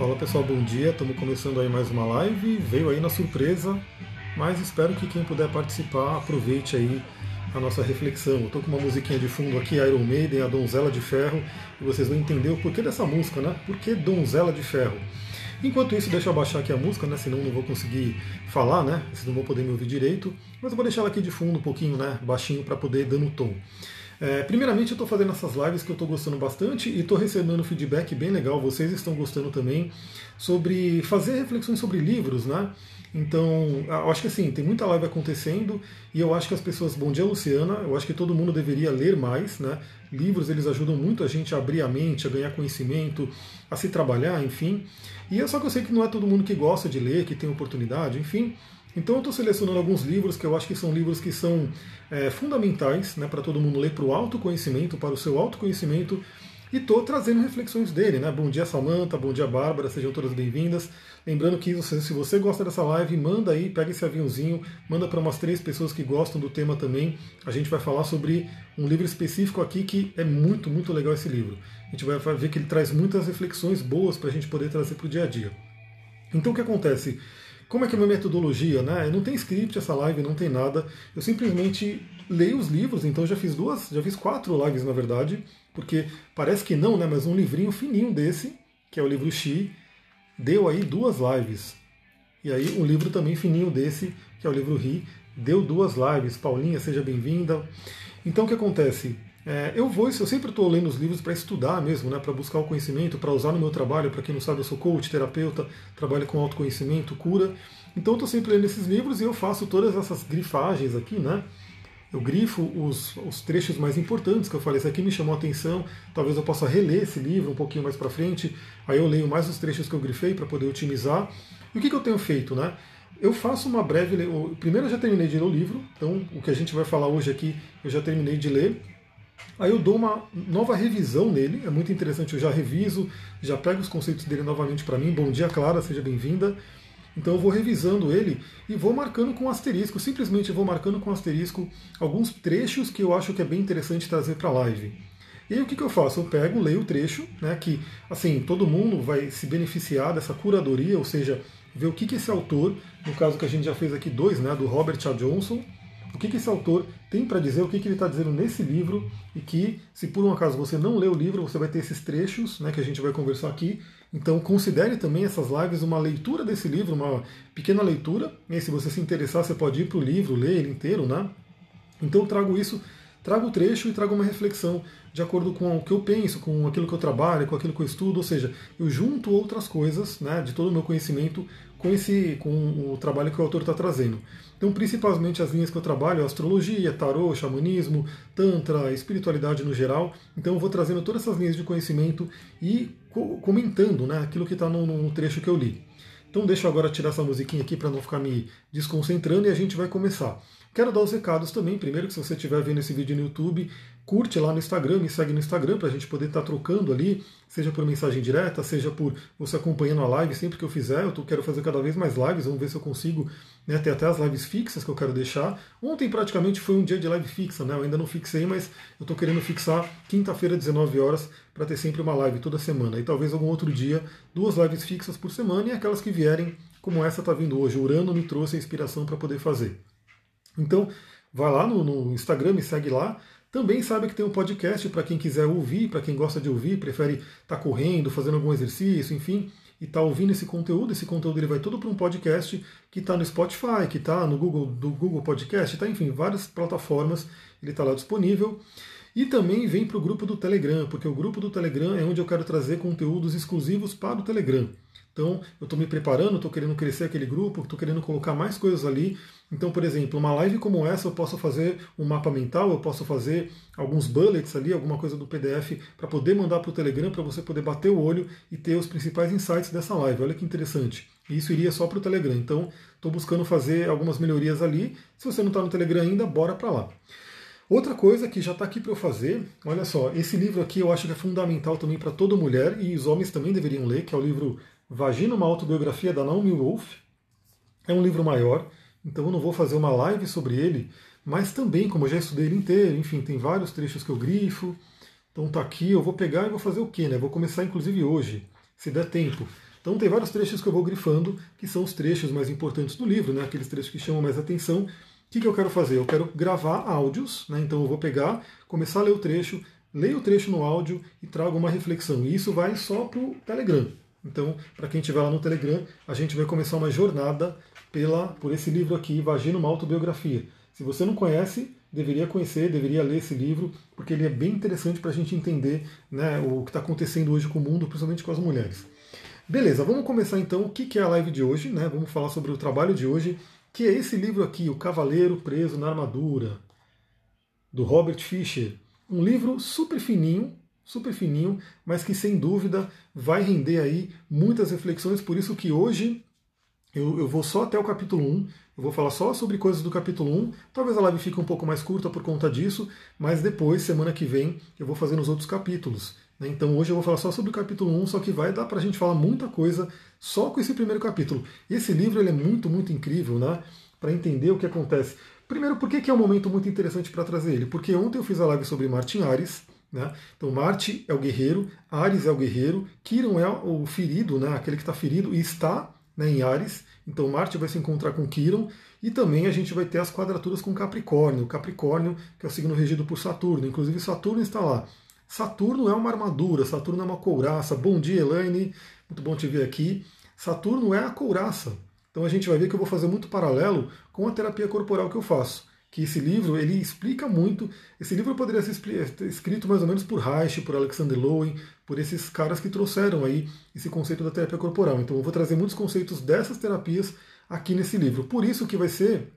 Fala pessoal, bom dia. Estamos começando aí mais uma live. Veio aí na surpresa, mas espero que quem puder participar aproveite aí a nossa reflexão. Estou com uma musiquinha de fundo aqui, Iron Maiden, a Donzela de Ferro, e vocês vão entender o porquê dessa música, né? Por que Donzela de Ferro? Enquanto isso, deixa eu baixar aqui a música, né? Senão não vou conseguir falar, né? Vocês não vão poder me ouvir direito. Mas eu vou deixar ela aqui de fundo um pouquinho, né? Baixinho para poder dando tom. É, primeiramente, eu estou fazendo essas lives que eu estou gostando bastante e estou recebendo feedback bem legal. Vocês estão gostando também sobre fazer reflexões sobre livros, né? Então, eu acho que assim, tem muita live acontecendo e eu acho que as pessoas. Bom dia, Luciana. Eu acho que todo mundo deveria ler mais, né? Livros eles ajudam muito a gente a abrir a mente, a ganhar conhecimento, a se trabalhar, enfim. E é só que eu sei que não é todo mundo que gosta de ler, que tem oportunidade, enfim. Então eu estou selecionando alguns livros que eu acho que são livros que são é, fundamentais né, para todo mundo ler para o autoconhecimento, para o seu autoconhecimento, e estou trazendo reflexões dele. Né? Bom dia, Samanta, bom dia, Bárbara, sejam todas bem-vindas. Lembrando que se você gosta dessa live, manda aí, pega esse aviãozinho, manda para umas três pessoas que gostam do tema também. A gente vai falar sobre um livro específico aqui que é muito, muito legal esse livro. A gente vai ver que ele traz muitas reflexões boas para a gente poder trazer para o dia a dia. Então o que acontece? Como é que é a minha metodologia? Né? Não tem script essa live, não tem nada. Eu simplesmente leio os livros, então já fiz duas, já fiz quatro lives na verdade, porque parece que não, né? Mas um livrinho fininho desse, que é o livro Xi, deu aí duas lives. E aí um livro também fininho desse, que é o livro Ri, deu duas lives. Paulinha, seja bem-vinda. Então o que acontece? É, eu vou, eu sempre estou lendo os livros para estudar mesmo, né, para buscar o conhecimento, para usar no meu trabalho. Para quem não sabe, eu sou coach, terapeuta, trabalho com autoconhecimento, cura. Então, estou sempre lendo esses livros e eu faço todas essas grifagens aqui, né? Eu grifo os, os trechos mais importantes que eu falei. Esse aqui me chamou a atenção. Talvez eu possa reler esse livro um pouquinho mais para frente. Aí eu leio mais os trechos que eu grifei para poder otimizar. E o que, que eu tenho feito, né? Eu faço uma breve. Primeiro eu já terminei de ler o livro, então o que a gente vai falar hoje aqui eu já terminei de ler. Aí eu dou uma nova revisão nele, é muito interessante, eu já reviso, já pego os conceitos dele novamente para mim. Bom dia, Clara, seja bem-vinda. Então eu vou revisando ele e vou marcando com asterisco, simplesmente vou marcando com asterisco alguns trechos que eu acho que é bem interessante trazer para a live. E aí o que, que eu faço? Eu pego, leio o trecho, né, que assim, todo mundo vai se beneficiar dessa curadoria, ou seja, ver o que, que esse autor, no caso que a gente já fez aqui dois, né, do Robert A. Johnson, o que, que esse autor tem para dizer, o que, que ele está dizendo nesse livro, e que, se por um acaso você não lê o livro, você vai ter esses trechos né, que a gente vai conversar aqui. Então, considere também essas lives uma leitura desse livro, uma pequena leitura. E se você se interessar, você pode ir para o livro, ler ele inteiro. Né? Então, eu trago isso, trago o trecho e trago uma reflexão de acordo com o que eu penso, com aquilo que eu trabalho, com aquilo que eu estudo, ou seja, eu junto outras coisas né, de todo o meu conhecimento com, esse, com o trabalho que o autor está trazendo. Então, principalmente as linhas que eu trabalho, astrologia, tarô, xamanismo, tantra, espiritualidade no geral. Então, eu vou trazendo todas essas linhas de conhecimento e comentando né, aquilo que está no, no trecho que eu li. Então, deixa eu agora tirar essa musiquinha aqui para não ficar me desconcentrando e a gente vai começar. Quero dar os recados também. Primeiro, que se você estiver vendo esse vídeo no YouTube, curte lá no Instagram, me segue no Instagram para a gente poder estar tá trocando ali, seja por mensagem direta, seja por você acompanhando a live sempre que eu fizer. Eu quero fazer cada vez mais lives, vamos ver se eu consigo né, ter até as lives fixas que eu quero deixar. Ontem praticamente foi um dia de live fixa, né? Eu ainda não fixei, mas eu estou querendo fixar quinta-feira, 19 horas, para ter sempre uma live toda semana. E talvez algum outro dia, duas lives fixas por semana e aquelas que vierem, como essa está vindo hoje. O Urano me trouxe a inspiração para poder fazer. Então, vai lá no, no Instagram, me segue lá. Também sabe que tem um podcast para quem quiser ouvir, para quem gosta de ouvir, prefere estar tá correndo, fazendo algum exercício, enfim, e está ouvindo esse conteúdo. Esse conteúdo ele vai todo para um podcast que está no Spotify, que está no Google, do Google Podcast, está enfim, várias plataformas, ele está lá disponível. E também vem para o grupo do Telegram, porque o grupo do Telegram é onde eu quero trazer conteúdos exclusivos para o Telegram. Então, eu estou me preparando, estou querendo crescer aquele grupo, estou querendo colocar mais coisas ali. Então, por exemplo, uma live como essa, eu posso fazer um mapa mental, eu posso fazer alguns bullets ali, alguma coisa do PDF, para poder mandar para o Telegram, para você poder bater o olho e ter os principais insights dessa live. Olha que interessante. E isso iria só para o Telegram. Então, estou buscando fazer algumas melhorias ali. Se você não está no Telegram ainda, bora para lá. Outra coisa que já está aqui para eu fazer, olha só, esse livro aqui eu acho que é fundamental também para toda mulher e os homens também deveriam ler, que é o livro Vagina, uma autobiografia da Naomi Wolf. É um livro maior, então eu não vou fazer uma live sobre ele, mas também, como eu já estudei ele inteiro, enfim, tem vários trechos que eu grifo. Então tá aqui, eu vou pegar e vou fazer o quê, né? Vou começar inclusive hoje, se der tempo. Então tem vários trechos que eu vou grifando, que são os trechos mais importantes do livro, né? aqueles trechos que chamam mais atenção. O que, que eu quero fazer? Eu quero gravar áudios, né? então eu vou pegar, começar a ler o trecho, leio o trecho no áudio e trago uma reflexão. E isso vai só para o Telegram. Então, para quem estiver lá no Telegram, a gente vai começar uma jornada pela, por esse livro aqui, Vagina, uma autobiografia. Se você não conhece, deveria conhecer, deveria ler esse livro, porque ele é bem interessante para a gente entender né, o que está acontecendo hoje com o mundo, principalmente com as mulheres. Beleza, vamos começar então o que é a live de hoje, né? Vamos falar sobre o trabalho de hoje, que é esse livro aqui, O Cavaleiro Preso na Armadura, do Robert Fisher. Um livro super fininho, super fininho, mas que sem dúvida vai render aí muitas reflexões, por isso que hoje eu, eu, vou só até o capítulo 1, eu vou falar só sobre coisas do capítulo 1. Talvez a live fique um pouco mais curta por conta disso, mas depois, semana que vem, eu vou fazer nos outros capítulos. Né? Então hoje eu vou falar só sobre o capítulo 1, só que vai dar para a gente falar muita coisa só com esse primeiro capítulo. Esse livro ele é muito, muito incrível, né? Para entender o que acontece. Primeiro, por que, que é um momento muito interessante para trazer ele? Porque ontem eu fiz a live sobre Martin Ares, né? Então Marte é o guerreiro, Ares é o guerreiro, Kiron é o ferido, né? aquele que está ferido e está né, em Ares. Então Marte vai se encontrar com Quiron e também a gente vai ter as quadraturas com Capricórnio. Capricórnio, que é o signo regido por Saturno. Inclusive Saturno está lá. Saturno é uma armadura, Saturno é uma couraça. Bom dia, Elaine. Muito bom te ver aqui. Saturno é a couraça. Então a gente vai ver que eu vou fazer muito paralelo com a terapia corporal que eu faço. Que esse livro ele explica muito. Esse livro poderia ser escrito mais ou menos por Reich, por Alexander Lowen, por esses caras que trouxeram aí esse conceito da terapia corporal. Então eu vou trazer muitos conceitos dessas terapias aqui nesse livro. Por isso que vai ser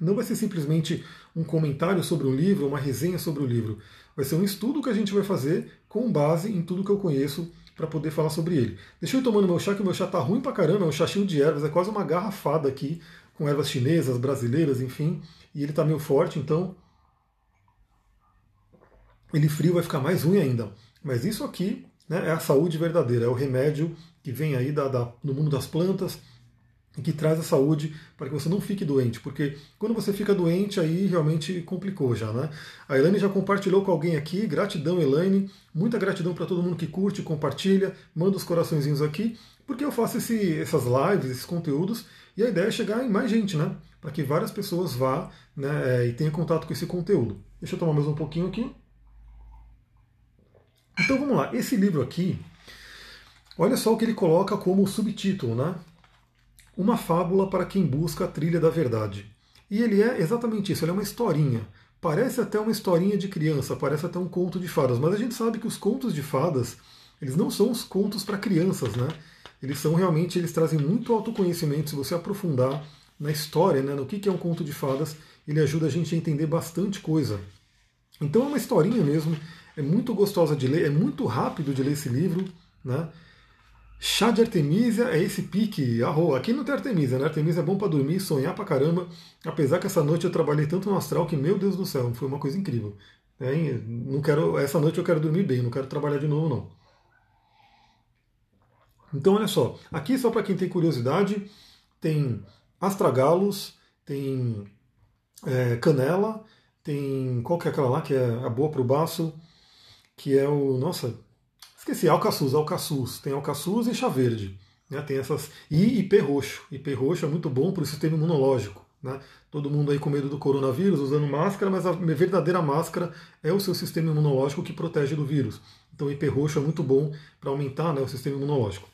não vai ser simplesmente um comentário sobre o livro, uma resenha sobre o livro. Vai ser um estudo que a gente vai fazer com base em tudo que eu conheço para poder falar sobre ele. Deixa eu ir tomando meu chá, que o meu chá tá ruim pra caramba, é um chá de ervas, é quase uma garrafada aqui, com ervas chinesas, brasileiras, enfim, e ele tá meio forte, então ele frio vai ficar mais ruim ainda. Mas isso aqui né, é a saúde verdadeira, é o remédio que vem aí da, da, do mundo das plantas que traz a saúde para que você não fique doente, porque quando você fica doente aí realmente complicou já, né? A Elaine já compartilhou com alguém aqui, gratidão Elaine, muita gratidão para todo mundo que curte, compartilha, manda os coraçõezinhos aqui, porque eu faço esse, essas lives, esses conteúdos e a ideia é chegar em mais gente, né? Para que várias pessoas vá né, e tenham contato com esse conteúdo. Deixa eu tomar mais um pouquinho aqui. Então vamos lá, esse livro aqui, olha só o que ele coloca como subtítulo, né? Uma fábula para quem busca a trilha da verdade. E ele é exatamente isso, ele é uma historinha. Parece até uma historinha de criança, parece até um conto de fadas, mas a gente sabe que os contos de fadas, eles não são os contos para crianças, né? Eles são realmente, eles trazem muito autoconhecimento, se você aprofundar na história, né, no que é um conto de fadas, ele ajuda a gente a entender bastante coisa. Então é uma historinha mesmo, é muito gostosa de ler, é muito rápido de ler esse livro. Né? Chá de Artemisia é esse pique. Arro. Aqui não tem Artemisia, né? Artemisia é bom para dormir, sonhar pra caramba. Apesar que essa noite eu trabalhei tanto no astral que, meu Deus do céu, foi uma coisa incrível. É, não quero, essa noite eu quero dormir bem, não quero trabalhar de novo, não. Então, olha só. Aqui, só para quem tem curiosidade, tem astragalos, tem é, canela, tem. Qual que é aquela lá que é a boa para o baço? que é o. Nossa, esqueci, alcaçuz, alcaçuz. Tem alcaçuz e chá verde. Né? Tem essas. E IP roxo. IP roxo é muito bom para o sistema imunológico. Né? Todo mundo aí com medo do coronavírus, usando máscara, mas a verdadeira máscara é o seu sistema imunológico que protege do vírus. Então, IP roxo é muito bom para aumentar né, o sistema imunológico.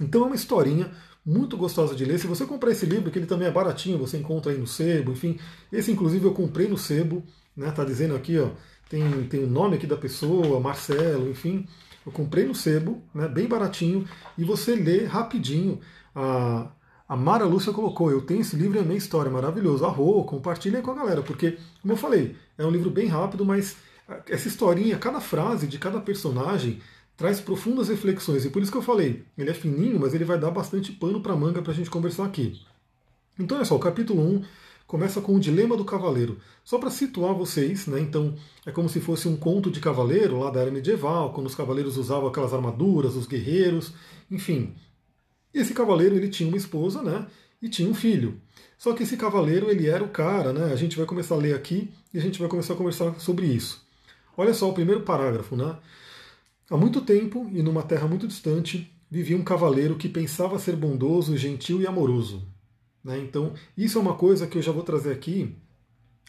Então, é uma historinha muito gostosa de ler. Se você comprar esse livro, que ele também é baratinho, você encontra aí no sebo, enfim. Esse, inclusive, eu comprei no sebo. Né, tá dizendo aqui, ó, tem, tem o nome aqui da pessoa, Marcelo, enfim. Eu comprei no sebo, né, bem baratinho, e você lê rapidinho. A, a Mara Lúcia colocou, eu tenho esse livro, é minha história, maravilhoso. Arro, compartilha com a galera, porque, como eu falei, é um livro bem rápido, mas essa historinha, cada frase de cada personagem traz profundas reflexões. E por isso que eu falei, ele é fininho, mas ele vai dar bastante pano para manga para a gente conversar aqui. Então, olha só, o capítulo 1 começa com o dilema do cavaleiro. Só para situar vocês, né? Então é como se fosse um conto de cavaleiro lá da era medieval, quando os cavaleiros usavam aquelas armaduras, os guerreiros, enfim. Esse cavaleiro ele tinha uma esposa, né? E tinha um filho. Só que esse cavaleiro ele era o cara, né? A gente vai começar a ler aqui e a gente vai começar a conversar sobre isso. Olha só o primeiro parágrafo, né? Há muito tempo e numa terra muito distante, vivia um cavaleiro que pensava ser bondoso, gentil e amoroso. Né? Então, isso é uma coisa que eu já vou trazer aqui,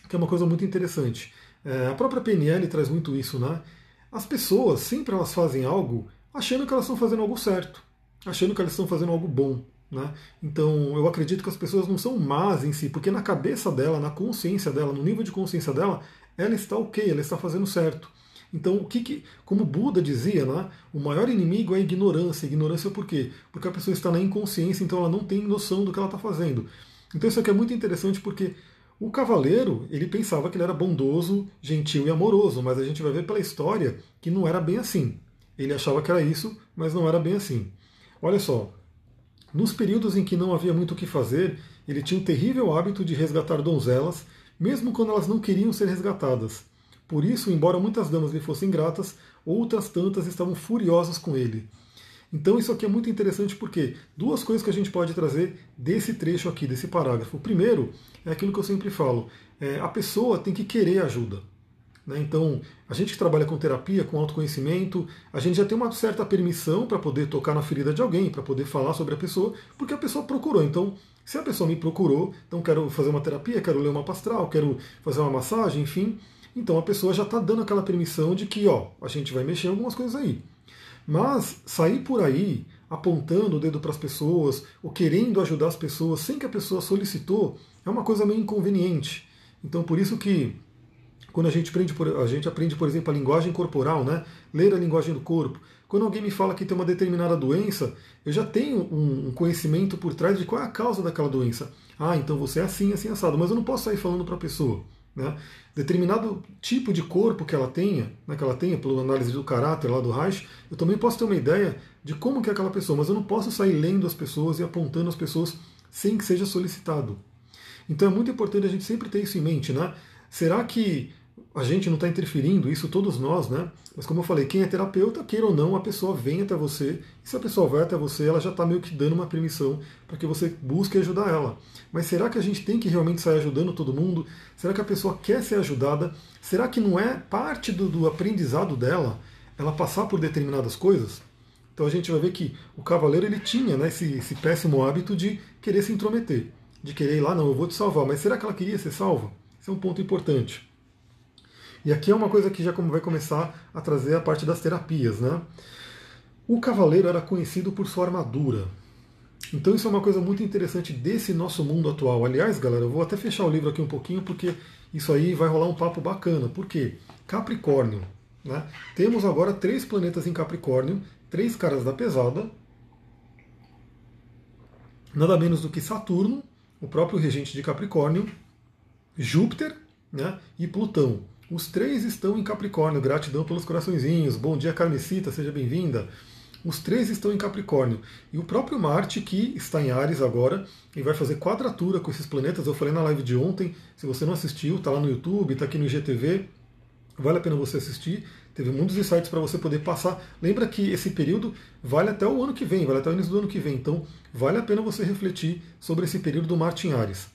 que é uma coisa muito interessante. É, a própria PNL traz muito isso, né? As pessoas sempre elas fazem algo achando que elas estão fazendo algo certo, achando que elas estão fazendo algo bom. Né? Então eu acredito que as pessoas não são más em si, porque na cabeça dela, na consciência dela, no nível de consciência dela, ela está ok, ela está fazendo certo. Então, o que, que como Buda dizia, né, o maior inimigo é a ignorância. Ignorância por quê? Porque a pessoa está na inconsciência, então ela não tem noção do que ela está fazendo. Então isso aqui é muito interessante porque o cavaleiro, ele pensava que ele era bondoso, gentil e amoroso, mas a gente vai ver pela história que não era bem assim. Ele achava que era isso, mas não era bem assim. Olha só, nos períodos em que não havia muito o que fazer, ele tinha o terrível hábito de resgatar donzelas, mesmo quando elas não queriam ser resgatadas. Por isso, embora muitas damas lhe fossem gratas, outras tantas estavam furiosas com ele. Então isso aqui é muito interessante porque duas coisas que a gente pode trazer desse trecho aqui, desse parágrafo. O primeiro é aquilo que eu sempre falo: é, a pessoa tem que querer ajuda. Né? Então, a gente que trabalha com terapia, com autoconhecimento, a gente já tem uma certa permissão para poder tocar na ferida de alguém, para poder falar sobre a pessoa, porque a pessoa procurou. Então, se a pessoa me procurou, então quero fazer uma terapia, quero ler uma pastral, quero fazer uma massagem, enfim, então a pessoa já está dando aquela permissão de que, ó, a gente vai mexer em algumas coisas aí. Mas sair por aí apontando o dedo para as pessoas ou querendo ajudar as pessoas sem que a pessoa solicitou é uma coisa meio inconveniente. Então por isso que quando a gente aprende, a gente aprende, por exemplo, a linguagem corporal, né? ler a linguagem do corpo. Quando alguém me fala que tem uma determinada doença, eu já tenho um conhecimento por trás de qual é a causa daquela doença. Ah, então você é assim, assim, assado. Mas eu não posso sair falando para a pessoa. Né? Determinado tipo de corpo que ela tenha, né, que ela tenha, pela análise do caráter lá do Reich, eu também posso ter uma ideia de como que é aquela pessoa, mas eu não posso sair lendo as pessoas e apontando as pessoas sem que seja solicitado. Então é muito importante a gente sempre ter isso em mente, né? Será que a gente não está interferindo, isso todos nós, né? Mas como eu falei, quem é terapeuta, queira ou não, a pessoa vem até você, e se a pessoa vai até você, ela já está meio que dando uma permissão para que você busque ajudar ela. Mas será que a gente tem que realmente sair ajudando todo mundo? Será que a pessoa quer ser ajudada? Será que não é parte do, do aprendizado dela ela passar por determinadas coisas? Então a gente vai ver que o cavaleiro ele tinha né, esse, esse péssimo hábito de querer se intrometer, de querer ir lá, não, eu vou te salvar. Mas será que ela queria ser salva? Esse é um ponto importante. E aqui é uma coisa que já vai começar a trazer a parte das terapias. Né? O cavaleiro era conhecido por sua armadura. Então isso é uma coisa muito interessante desse nosso mundo atual. Aliás, galera, eu vou até fechar o livro aqui um pouquinho porque isso aí vai rolar um papo bacana. Por quê? Capricórnio. Né? Temos agora três planetas em Capricórnio, três caras da pesada. Nada menos do que Saturno, o próprio regente de Capricórnio, Júpiter né, e Plutão. Os três estão em Capricórnio. Gratidão pelos coraçõezinhos. Bom dia, Carmesita, seja bem-vinda. Os três estão em Capricórnio. E o próprio Marte, que está em Ares agora, e vai fazer quadratura com esses planetas. Eu falei na live de ontem. Se você não assistiu, está lá no YouTube, está aqui no IGTV. Vale a pena você assistir. Teve muitos insights para você poder passar. Lembra que esse período vale até o ano que vem, vale até o início do ano que vem. Então, vale a pena você refletir sobre esse período do Marte em Ares.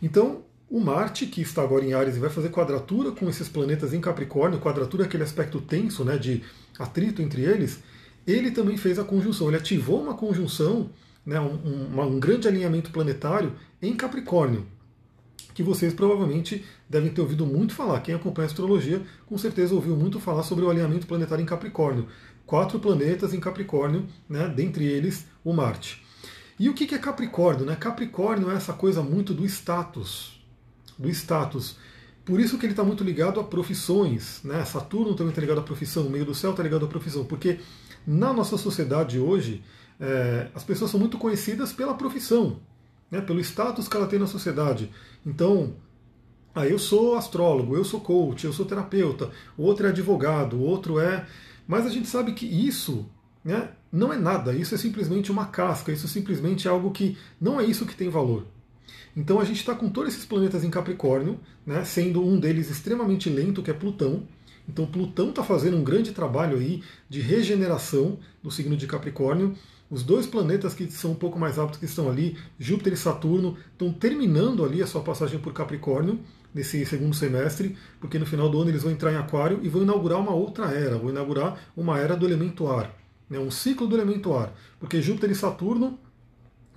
Então, o Marte, que está agora em Ares e vai fazer quadratura com esses planetas em Capricórnio, quadratura é aquele aspecto tenso, né, de atrito entre eles, ele também fez a conjunção, ele ativou uma conjunção, né, um, um, um grande alinhamento planetário em Capricórnio, que vocês provavelmente devem ter ouvido muito falar. Quem acompanha a astrologia, com certeza ouviu muito falar sobre o alinhamento planetário em Capricórnio. Quatro planetas em Capricórnio, né, dentre eles o Marte. E o que é Capricórnio? Né? Capricórnio é essa coisa muito do status, do status. Por isso que ele está muito ligado a profissões. Né? Saturno também está ligado à profissão, o meio do céu está ligado à profissão, porque na nossa sociedade hoje é, as pessoas são muito conhecidas pela profissão, né? pelo status que ela tem na sociedade. Então, ah, eu sou astrólogo, eu sou coach, eu sou terapeuta, o outro é advogado, o outro é. Mas a gente sabe que isso né, não é nada, isso é simplesmente uma casca, isso é simplesmente algo que não é isso que tem valor. Então a gente está com todos esses planetas em Capricórnio, né, sendo um deles extremamente lento, que é Plutão. Então Plutão está fazendo um grande trabalho aí de regeneração do signo de Capricórnio. Os dois planetas que são um pouco mais rápidos que estão ali, Júpiter e Saturno, estão terminando ali a sua passagem por Capricórnio nesse segundo semestre, porque no final do ano eles vão entrar em Aquário e vão inaugurar uma outra era, vão inaugurar uma era do elemento ar. né, um ciclo do elemento ar, porque Júpiter e Saturno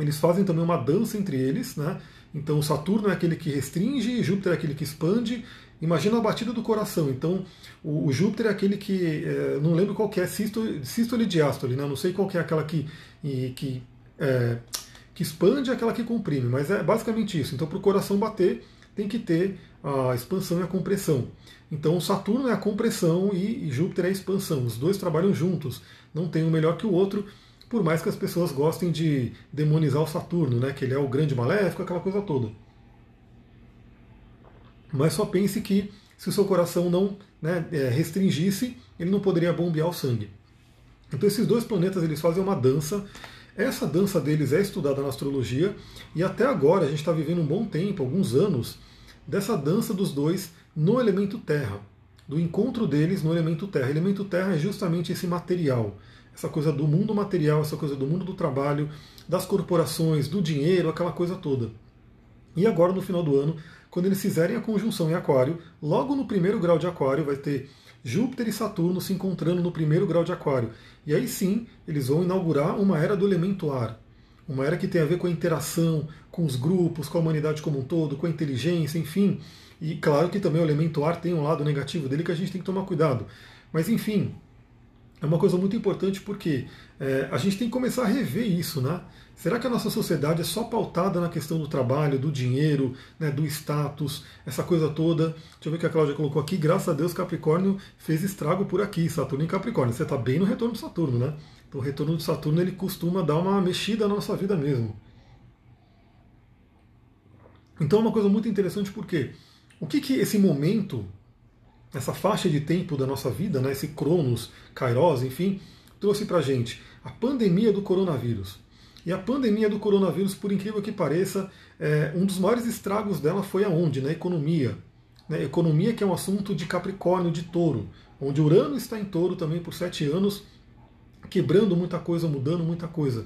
eles fazem também uma dança entre eles, né? Então o Saturno é aquele que restringe, Júpiter é aquele que expande. Imagina a batida do coração. Então o, o Júpiter é aquele que é, não lembro qual é sístole, sístole e diástole, né? Não sei qual é aquela que que é, que expande e aquela que comprime, mas é basicamente isso. Então para o coração bater tem que ter a expansão e a compressão. Então Saturno é a compressão e Júpiter é a expansão. Os dois trabalham juntos. Não tem um melhor que o outro por mais que as pessoas gostem de demonizar o Saturno, né, que ele é o grande maléfico, aquela coisa toda. Mas só pense que se o seu coração não né, é, restringisse, ele não poderia bombear o sangue. Então esses dois planetas eles fazem uma dança. Essa dança deles é estudada na astrologia e até agora a gente está vivendo um bom tempo, alguns anos, dessa dança dos dois no elemento Terra, do encontro deles no elemento Terra. O elemento Terra é justamente esse material, essa coisa do mundo material, essa coisa do mundo do trabalho, das corporações, do dinheiro, aquela coisa toda. E agora, no final do ano, quando eles fizerem a conjunção em Aquário, logo no primeiro grau de Aquário vai ter Júpiter e Saturno se encontrando no primeiro grau de Aquário. E aí sim, eles vão inaugurar uma era do elemento ar. Uma era que tem a ver com a interação, com os grupos, com a humanidade como um todo, com a inteligência, enfim. E claro que também o elemento ar tem um lado negativo dele que a gente tem que tomar cuidado. Mas enfim, é uma coisa muito importante porque é, a gente tem que começar a rever isso, né? Será que a nossa sociedade é só pautada na questão do trabalho, do dinheiro, né, do status, essa coisa toda? Deixa eu ver o que a Cláudia colocou aqui. Graças a Deus, Capricórnio fez estrago por aqui, Saturno em Capricórnio. Você está bem no retorno de Saturno, né? Então, o retorno de Saturno ele costuma dar uma mexida na nossa vida mesmo. Então, é uma coisa muito interessante porque o que, que esse momento essa faixa de tempo da nossa vida, né, esse Cronos, Kairos, enfim, trouxe para gente a pandemia do coronavírus. E a pandemia do coronavírus, por incrível que pareça, é, um dos maiores estragos dela foi aonde? Na economia. Né? Economia que é um assunto de Capricórnio, de touro, onde Urano está em touro também por sete anos, quebrando muita coisa, mudando muita coisa.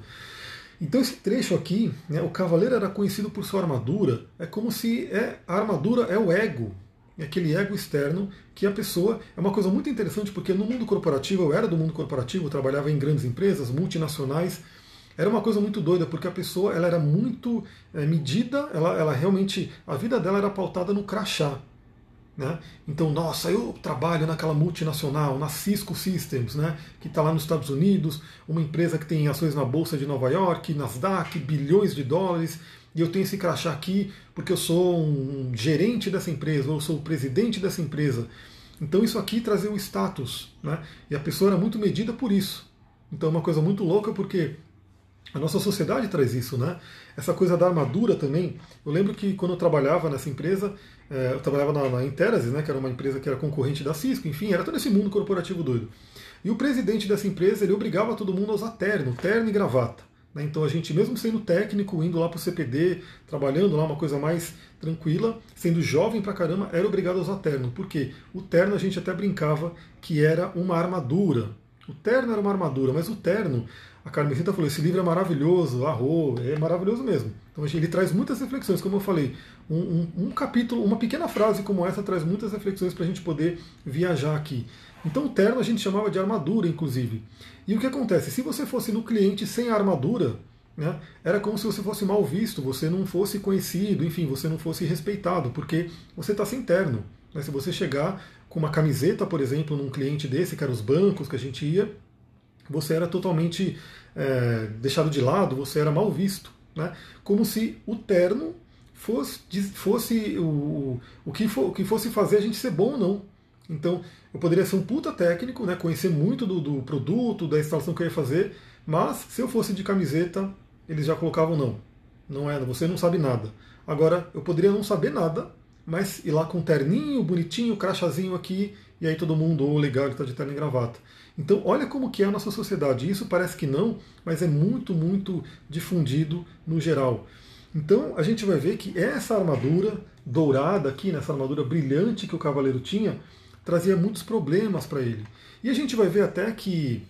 Então esse trecho aqui, né, o cavaleiro era conhecido por sua armadura, é como se é, a armadura é o ego, aquele ego externo que a pessoa. É uma coisa muito interessante porque no mundo corporativo, eu era do mundo corporativo, eu trabalhava em grandes empresas, multinacionais. Era uma coisa muito doida, porque a pessoa ela era muito é, medida, ela, ela realmente. A vida dela era pautada no crachá. Né? Então, nossa, eu trabalho naquela multinacional, na Cisco Systems, né? que está lá nos Estados Unidos, uma empresa que tem ações na Bolsa de Nova York, Nasdaq, bilhões de dólares e eu tenho esse crachá aqui porque eu sou um gerente dessa empresa, ou eu sou o presidente dessa empresa. Então isso aqui trazia um status, né? E a pessoa era muito medida por isso. Então é uma coisa muito louca porque a nossa sociedade traz isso, né? Essa coisa da armadura também. Eu lembro que quando eu trabalhava nessa empresa, é, eu trabalhava na, na Interasis, né? Que era uma empresa que era concorrente da Cisco, enfim, era todo esse mundo corporativo doido. E o presidente dessa empresa, ele obrigava todo mundo a usar terno, terno e gravata. Né? Então a gente, mesmo sendo técnico, indo lá para o CPD, trabalhando lá uma coisa mais tranquila, sendo jovem pra caramba, era obrigado a usar terno. Por quê? O terno a gente até brincava que era uma armadura. O terno era uma armadura, mas o terno, a Carmesita falou, esse livro é maravilhoso, arro, é maravilhoso mesmo. Então ele traz muitas reflexões, como eu falei, um, um, um capítulo, uma pequena frase como essa traz muitas reflexões para a gente poder viajar aqui. Então o terno a gente chamava de armadura, inclusive. E o que acontece? Se você fosse no cliente sem armadura, né, era como se você fosse mal visto, você não fosse conhecido, enfim, você não fosse respeitado, porque você está sem terno. Né? Se você chegar com uma camiseta, por exemplo, num cliente desse, que eram os bancos que a gente ia, você era totalmente é, deixado de lado, você era mal visto. Né? Como se o terno fosse, fosse o, o, que for, o que fosse fazer a gente ser bom ou não. Então, eu poderia ser um puta técnico, né, conhecer muito do, do, produto, da instalação que eu ia fazer, mas se eu fosse de camiseta, eles já colocavam não. Não é, você não sabe nada. Agora, eu poderia não saber nada, mas ir lá com terninho, bonitinho, crachazinho aqui, e aí todo mundo, oh, legal, ele está de terno e gravata. Então, olha como que é a nossa sociedade. Isso parece que não, mas é muito, muito difundido no geral. Então, a gente vai ver que essa armadura dourada aqui, nessa armadura brilhante que o cavaleiro tinha, trazia muitos problemas para ele. E a gente vai ver até que,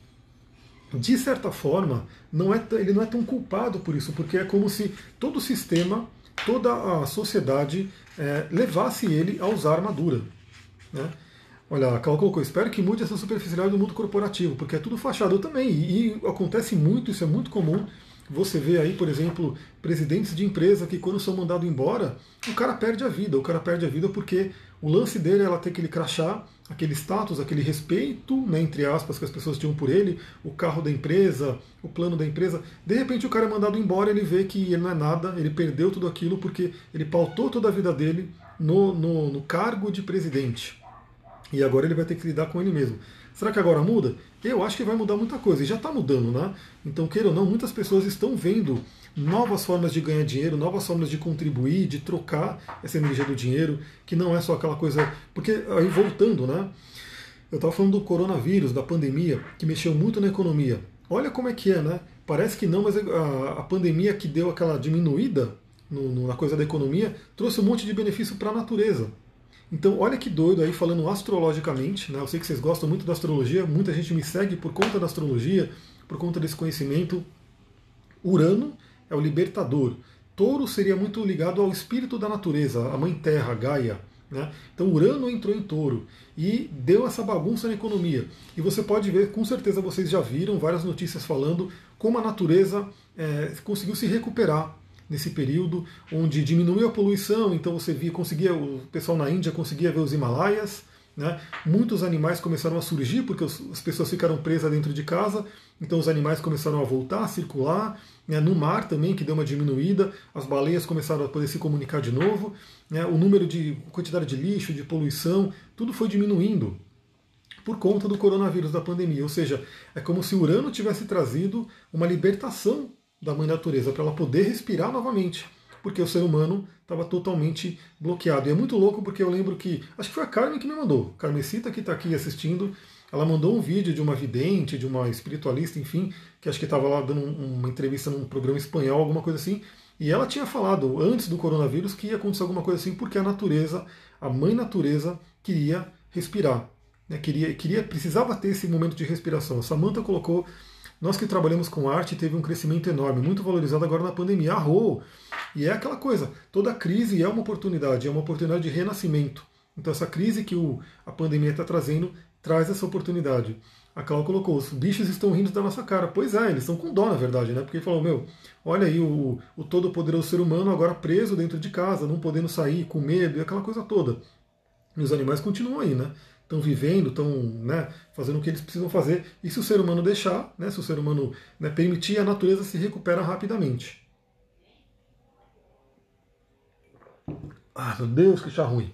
de certa forma, não é, ele não é tão culpado por isso, porque é como se todo o sistema, toda a sociedade é, levasse ele a usar armadura. Né? Olha, a Cal colocou, espero que mude essa superficialidade do mundo corporativo, porque é tudo fachada. Eu também, e, e acontece muito, isso é muito comum. Você vê aí, por exemplo, presidentes de empresa que quando são mandados embora, o cara perde a vida. O cara perde a vida porque o lance dele é ela ter aquele crachá, aquele status, aquele respeito, né, entre aspas, que as pessoas tinham por ele, o carro da empresa, o plano da empresa. De repente o cara é mandado embora, ele vê que ele não é nada, ele perdeu tudo aquilo porque ele pautou toda a vida dele no, no, no cargo de presidente. E agora ele vai ter que lidar com ele mesmo. Será que agora muda? Eu acho que vai mudar muita coisa, e já está mudando, né? Então, queira ou não, muitas pessoas estão vendo novas formas de ganhar dinheiro, novas formas de contribuir, de trocar essa energia do dinheiro, que não é só aquela coisa. Porque aí voltando, né? Eu estava falando do coronavírus, da pandemia, que mexeu muito na economia. Olha como é que é, né? Parece que não, mas a, a pandemia que deu aquela diminuída no, no, na coisa da economia trouxe um monte de benefício para a natureza. Então, olha que doido aí falando astrologicamente, né? Eu sei que vocês gostam muito da astrologia, muita gente me segue por conta da astrologia, por conta desse conhecimento. Urano é o libertador. Touro seria muito ligado ao espírito da natureza, a mãe terra, Gaia. Né? Então Urano entrou em touro e deu essa bagunça na economia. E você pode ver, com certeza vocês já viram várias notícias falando como a natureza é, conseguiu se recuperar nesse período, onde diminuiu a poluição, então você via, conseguia, o pessoal na Índia conseguia ver os Himalaias, né? muitos animais começaram a surgir porque as pessoas ficaram presas dentro de casa, então os animais começaram a voltar a circular, né? no mar também, que deu uma diminuída, as baleias começaram a poder se comunicar de novo, né? o número de quantidade de lixo, de poluição, tudo foi diminuindo por conta do coronavírus da pandemia. Ou seja, é como se Urano tivesse trazido uma libertação da mãe natureza, para ela poder respirar novamente, porque o ser humano estava totalmente bloqueado. E é muito louco porque eu lembro que, acho que foi a Carmen que me mandou, Carmecita que está aqui assistindo, ela mandou um vídeo de uma vidente, de uma espiritualista, enfim, que acho que estava lá dando uma entrevista num programa espanhol, alguma coisa assim, e ela tinha falado antes do coronavírus que ia acontecer alguma coisa assim, porque a natureza, a mãe natureza, queria respirar. Né? Queria, queria, precisava ter esse momento de respiração. A Samantha colocou nós que trabalhamos com arte teve um crescimento enorme, muito valorizado agora na pandemia. Arrou! E é aquela coisa, toda crise é uma oportunidade, é uma oportunidade de renascimento. Então essa crise que o, a pandemia está trazendo traz essa oportunidade. A Cláudia colocou, os bichos estão rindo da nossa cara. Pois é, eles estão com dó, na verdade, né? Porque falou, meu, olha aí o, o todo-poderoso ser humano agora preso dentro de casa, não podendo sair, com medo e aquela coisa toda. E os animais continuam aí, né? Estão vivendo, estão né, fazendo o que eles precisam fazer. E se o ser humano deixar, né, se o ser humano né, permitir, a natureza se recupera rapidamente. Ah, meu Deus, que chá ruim.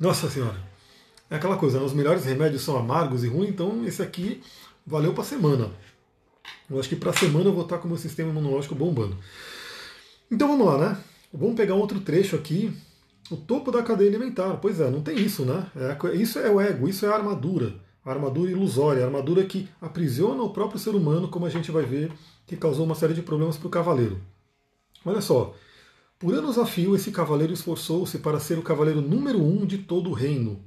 Nossa Senhora. É aquela coisa, né, os melhores remédios são amargos e ruins, então esse aqui valeu para semana. Eu acho que para semana eu vou estar com o meu sistema imunológico bombando. Então vamos lá, né? Vamos pegar outro trecho aqui o topo da cadeia alimentar. Pois é, não tem isso, né? É, isso é o ego, isso é a armadura. A armadura ilusória, a armadura que aprisiona o próprio ser humano, como a gente vai ver, que causou uma série de problemas para o cavaleiro. Olha só, por anos a fio, esse cavaleiro esforçou-se para ser o cavaleiro número um de todo o reino.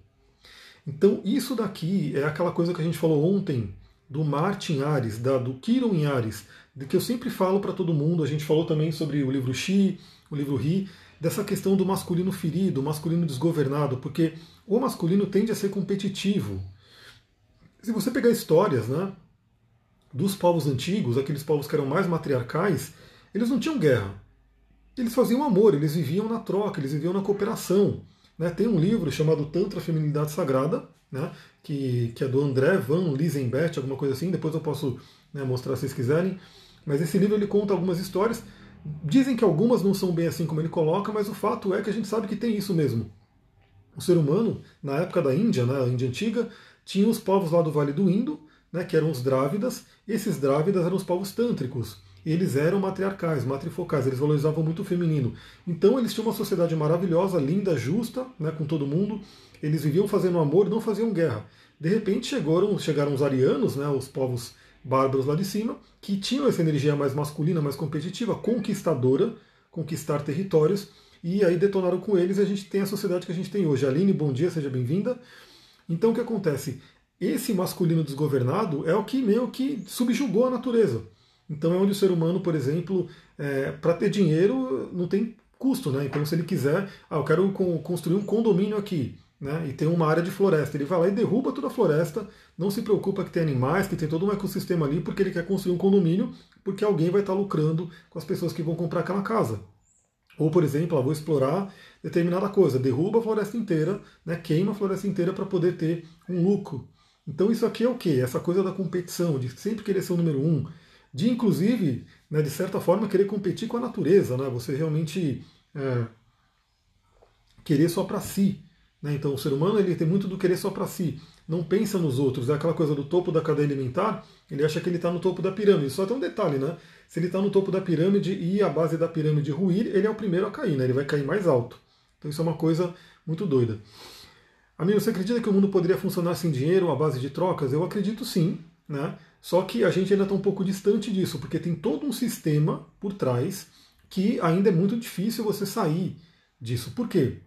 Então, isso daqui é aquela coisa que a gente falou ontem do Marte em Ares, da, do Kiron em Ares, de que eu sempre falo para todo mundo. A gente falou também sobre o livro Xi, o livro Ri, dessa questão do masculino ferido, masculino desgovernado, porque o masculino tende a ser competitivo. Se você pegar histórias né, dos povos antigos, aqueles povos que eram mais matriarcais, eles não tinham guerra. Eles faziam amor, eles viviam na troca, eles viviam na cooperação. Né? Tem um livro chamado Tantra Feminilidade Sagrada, né, que, que é do André Van Lisenbert, alguma coisa assim, depois eu posso né, mostrar se vocês quiserem. Mas esse livro ele conta algumas histórias Dizem que algumas não são bem assim como ele coloca, mas o fato é que a gente sabe que tem isso mesmo. O ser humano, na época da Índia, na né, Índia antiga, tinha os povos lá do Vale do Indo, né, que eram os Drávidas. Esses Drávidas eram os povos tântricos. Eles eram matriarcais, matrifocais, eles valorizavam muito o feminino. Então eles tinham uma sociedade maravilhosa, linda, justa, né, com todo mundo. Eles viviam fazendo amor, não faziam guerra. De repente chegaram, chegaram os arianos, né, os povos bárbaros lá de cima, que tinham essa energia mais masculina, mais competitiva, conquistadora, conquistar territórios, e aí detonaram com eles e a gente tem a sociedade que a gente tem hoje. Aline, bom dia, seja bem-vinda. Então o que acontece? Esse masculino desgovernado é o que meio que subjugou a natureza. Então é onde o ser humano, por exemplo, é, para ter dinheiro não tem custo, né? Então se ele quiser, ah, eu quero construir um condomínio aqui, né, e tem uma área de floresta. Ele vai lá e derruba toda a floresta, não se preocupa que tem animais, que tem todo um ecossistema ali, porque ele quer construir um condomínio, porque alguém vai estar lucrando com as pessoas que vão comprar aquela casa. Ou, por exemplo, eu vou explorar determinada coisa, derruba a floresta inteira, né, queima a floresta inteira para poder ter um lucro. Então isso aqui é o que? Essa coisa da competição, de sempre querer ser o número um, de inclusive, né, de certa forma, querer competir com a natureza, né? Você realmente é, querer só para si. Né? Então o ser humano ele tem muito do querer só para si, não pensa nos outros. É aquela coisa do topo da cadeia alimentar, ele acha que ele está no topo da pirâmide. Só tem um detalhe, né? Se ele está no topo da pirâmide e a base da pirâmide ruir, ele é o primeiro a cair, né? Ele vai cair mais alto. Então isso é uma coisa muito doida. Amigo, você acredita que o mundo poderia funcionar sem dinheiro, à base de trocas? Eu acredito sim, né? Só que a gente ainda está um pouco distante disso, porque tem todo um sistema por trás que ainda é muito difícil você sair disso. Por quê?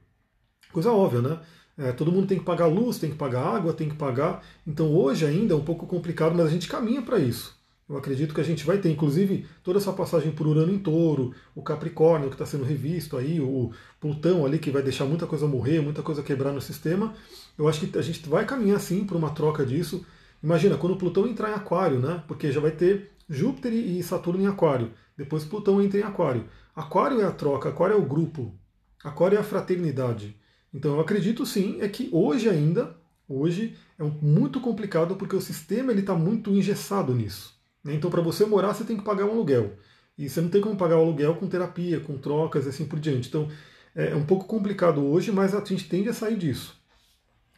Coisa óbvia, né? É, todo mundo tem que pagar luz, tem que pagar água, tem que pagar. Então hoje ainda é um pouco complicado, mas a gente caminha para isso. Eu acredito que a gente vai ter, inclusive, toda essa passagem por Urano em touro, o Capricórnio que está sendo revisto aí, o Plutão ali que vai deixar muita coisa morrer, muita coisa quebrar no sistema. Eu acho que a gente vai caminhar sim para uma troca disso. Imagina, quando Plutão entrar em Aquário, né? Porque já vai ter Júpiter e Saturno em Aquário. Depois Plutão entra em Aquário. Aquário é a troca, Aquário é o grupo, Aquário é a fraternidade. Então eu acredito sim, é que hoje ainda, hoje é muito complicado porque o sistema ele está muito engessado nisso. Né? Então para você morar você tem que pagar um aluguel. E você não tem como pagar o aluguel com terapia, com trocas e assim por diante. Então é um pouco complicado hoje, mas a gente tende a sair disso.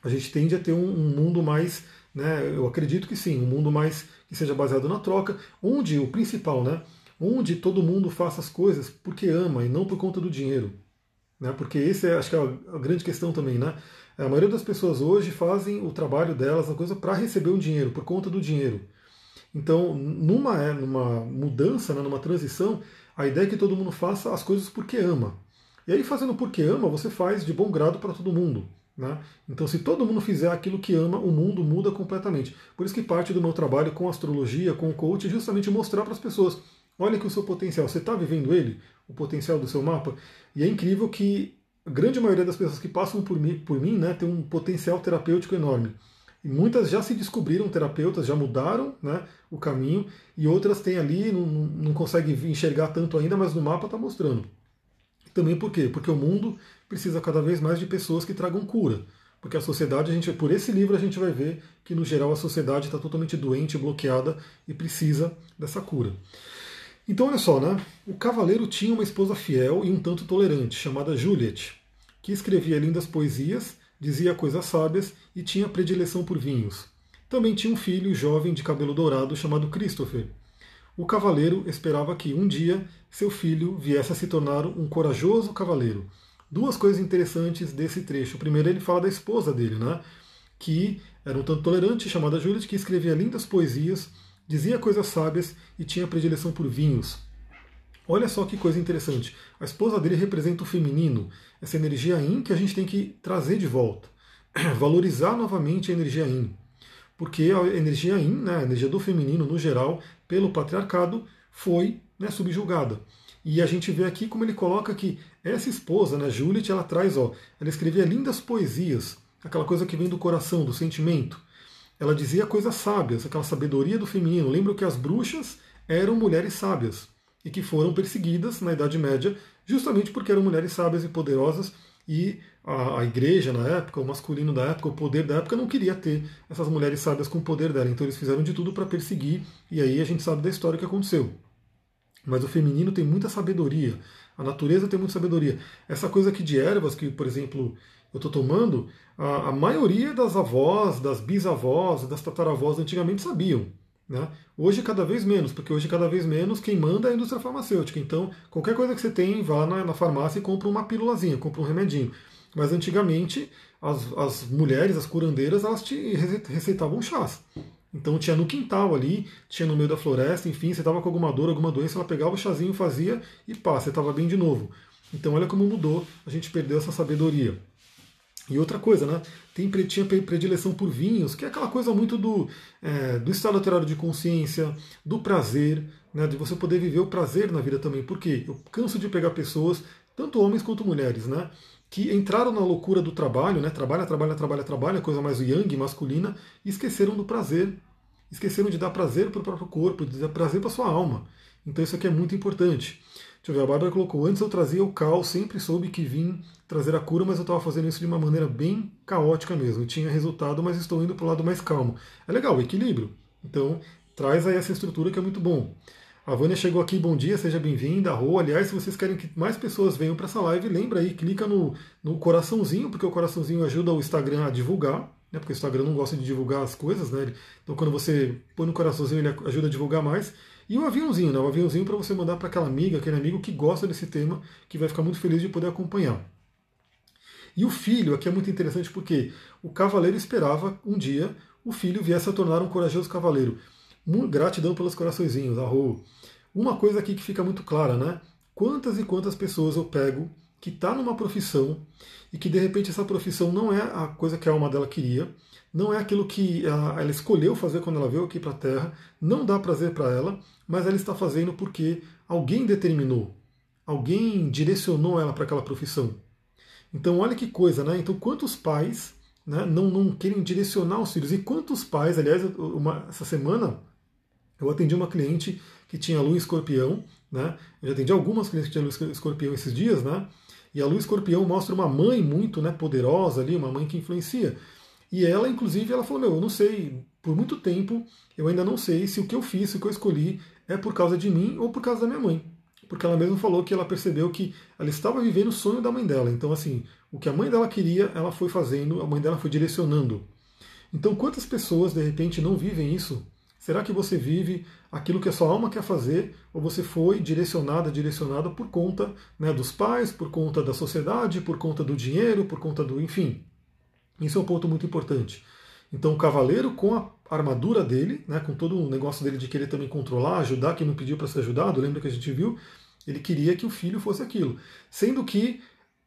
A gente tende a ter um, um mundo mais, né, eu acredito que sim, um mundo mais que seja baseado na troca, onde o principal, né, onde todo mundo faça as coisas porque ama e não por conta do dinheiro. Né? Porque esse é, acho que é a grande questão também, né? A maioria das pessoas hoje fazem o trabalho delas, a coisa, para receber um dinheiro, por conta do dinheiro. Então, numa, é, numa mudança, né, numa transição, a ideia é que todo mundo faça as coisas porque ama. E aí, fazendo porque ama, você faz de bom grado para todo mundo. Né? Então, se todo mundo fizer aquilo que ama, o mundo muda completamente. Por isso que parte do meu trabalho com astrologia, com o coach, é justamente mostrar para as pessoas: olha que o seu potencial, você está vivendo ele? o potencial do seu mapa. E é incrível que a grande maioria das pessoas que passam por mim, por mim né, tem um potencial terapêutico enorme. E muitas já se descobriram terapeutas, já mudaram né, o caminho, e outras têm ali, não, não conseguem enxergar tanto ainda, mas no mapa está mostrando. Também por quê? Porque o mundo precisa cada vez mais de pessoas que tragam cura. Porque a sociedade, a gente, por esse livro, a gente vai ver que, no geral, a sociedade está totalmente doente, bloqueada e precisa dessa cura. Então, olha só, né? O cavaleiro tinha uma esposa fiel e um tanto tolerante, chamada Juliet, que escrevia lindas poesias, dizia coisas sábias e tinha predileção por vinhos. Também tinha um filho jovem de cabelo dourado chamado Christopher. O cavaleiro esperava que um dia seu filho viesse a se tornar um corajoso cavaleiro. Duas coisas interessantes desse trecho. Primeiro, ele fala da esposa dele, né? Que era um tanto tolerante, chamada Juliet, que escrevia lindas poesias dizia coisas sábias e tinha predileção por vinhos. Olha só que coisa interessante. A esposa dele representa o feminino, essa energia yin que a gente tem que trazer de volta, valorizar novamente a energia yin. Porque a energia yin, né, a energia do feminino no geral, pelo patriarcado, foi né, subjugada. E a gente vê aqui como ele coloca que essa esposa, né, Juliet, ela traz, ó, ela escrevia lindas poesias, aquela coisa que vem do coração, do sentimento ela dizia coisas sábias, aquela sabedoria do feminino. Lembro que as bruxas eram mulheres sábias e que foram perseguidas na Idade Média justamente porque eram mulheres sábias e poderosas e a, a, igreja na época, o masculino da época, o poder da época não queria ter essas mulheres sábias com o poder dela. Então eles fizeram de tudo para perseguir e aí a gente sabe da história que aconteceu. Mas o feminino tem muita sabedoria, a natureza tem muita sabedoria. Essa coisa aqui de ervas que, por exemplo, eu estou tomando, a, a, maioria das avós, das bisavós, das tataravós antigamente sabiam. Né? Hoje cada vez menos, porque hoje cada vez menos quem manda é a indústria farmacêutica. Então, qualquer coisa que você tem, vá na, na farmácia e compra uma pílulazinha, compra um remedinho. Mas antigamente, as, as mulheres, as curandeiras, elas te receitavam chás. Então tinha no quintal ali, tinha no meio da floresta, enfim, você estava com alguma dor, alguma doença, ela pegava o chazinho, fazia e pá, você estava bem de novo. Então olha como mudou, a gente perdeu essa sabedoria. E outra coisa, né? Tem, tinha predileção por vinhos, que é aquela coisa muito do, é, do estado alterado de consciência, do prazer, né? De você poder viver o prazer na vida também. Porque eu canso de pegar pessoas, tanto homens quanto mulheres, né? que entraram na loucura do trabalho, né? Trabalha, trabalha, trabalha, trabalha, coisa mais yang, masculina, e esqueceram do prazer. Esqueceram de dar prazer para o próprio corpo, de dar prazer para sua alma. Então isso aqui é muito importante. Deixa eu ver, a Bárbara colocou, antes eu trazia o caos, sempre soube que vim trazer a cura, mas eu estava fazendo isso de uma maneira bem caótica mesmo. Tinha resultado, mas estou indo para o lado mais calmo. É legal, equilíbrio. Então, traz aí essa estrutura que é muito bom. A Vânia chegou aqui, bom dia, seja bem-vinda. Rô, aliás, se vocês querem que mais pessoas venham para essa live, lembra aí, clica no, no coraçãozinho, porque o coraçãozinho ajuda o Instagram a divulgar, né? Porque o Instagram não gosta de divulgar as coisas, né? Então quando você põe no coraçãozinho, ele ajuda a divulgar mais. E o aviãozinho, né? O aviãozinho para você mandar para aquela amiga, aquele amigo que gosta desse tema, que vai ficar muito feliz de poder acompanhar. E o filho, aqui é muito interessante porque o cavaleiro esperava um dia o filho viesse a tornar um corajoso cavaleiro. Gratidão pelos coraçõezinhos, arro. Uma coisa aqui que fica muito clara, né? Quantas e quantas pessoas eu pego que está numa profissão e que de repente essa profissão não é a coisa que a alma dela queria, não é aquilo que ela escolheu fazer quando ela veio aqui para a Terra, não dá prazer para ela, mas ela está fazendo porque alguém determinou, alguém direcionou ela para aquela profissão. Então, olha que coisa, né? Então, quantos pais né, não, não querem direcionar os filhos? E quantos pais, aliás, uma, essa semana eu atendi uma cliente que tinha lua escorpião, né? Eu já atendi algumas clientes que tinham lua escorpião esses dias, né? E a lua escorpião mostra uma mãe muito né, poderosa ali, uma mãe que influencia. E ela, inclusive, ela falou: Meu, eu não sei, por muito tempo, eu ainda não sei se o que eu fiz, se o que eu escolhi é por causa de mim ou por causa da minha mãe. Porque ela mesma falou que ela percebeu que ela estava vivendo o sonho da mãe dela. Então, assim, o que a mãe dela queria, ela foi fazendo, a mãe dela foi direcionando. Então, quantas pessoas, de repente, não vivem isso? Será que você vive aquilo que a sua alma quer fazer, ou você foi direcionada, direcionada por conta né, dos pais, por conta da sociedade, por conta do dinheiro, por conta do. enfim. Isso é um ponto muito importante. Então o cavaleiro com a armadura dele, né, com todo o negócio dele de querer também controlar, ajudar quem não pediu para ser ajudado, lembra que a gente viu? Ele queria que o filho fosse aquilo. Sendo que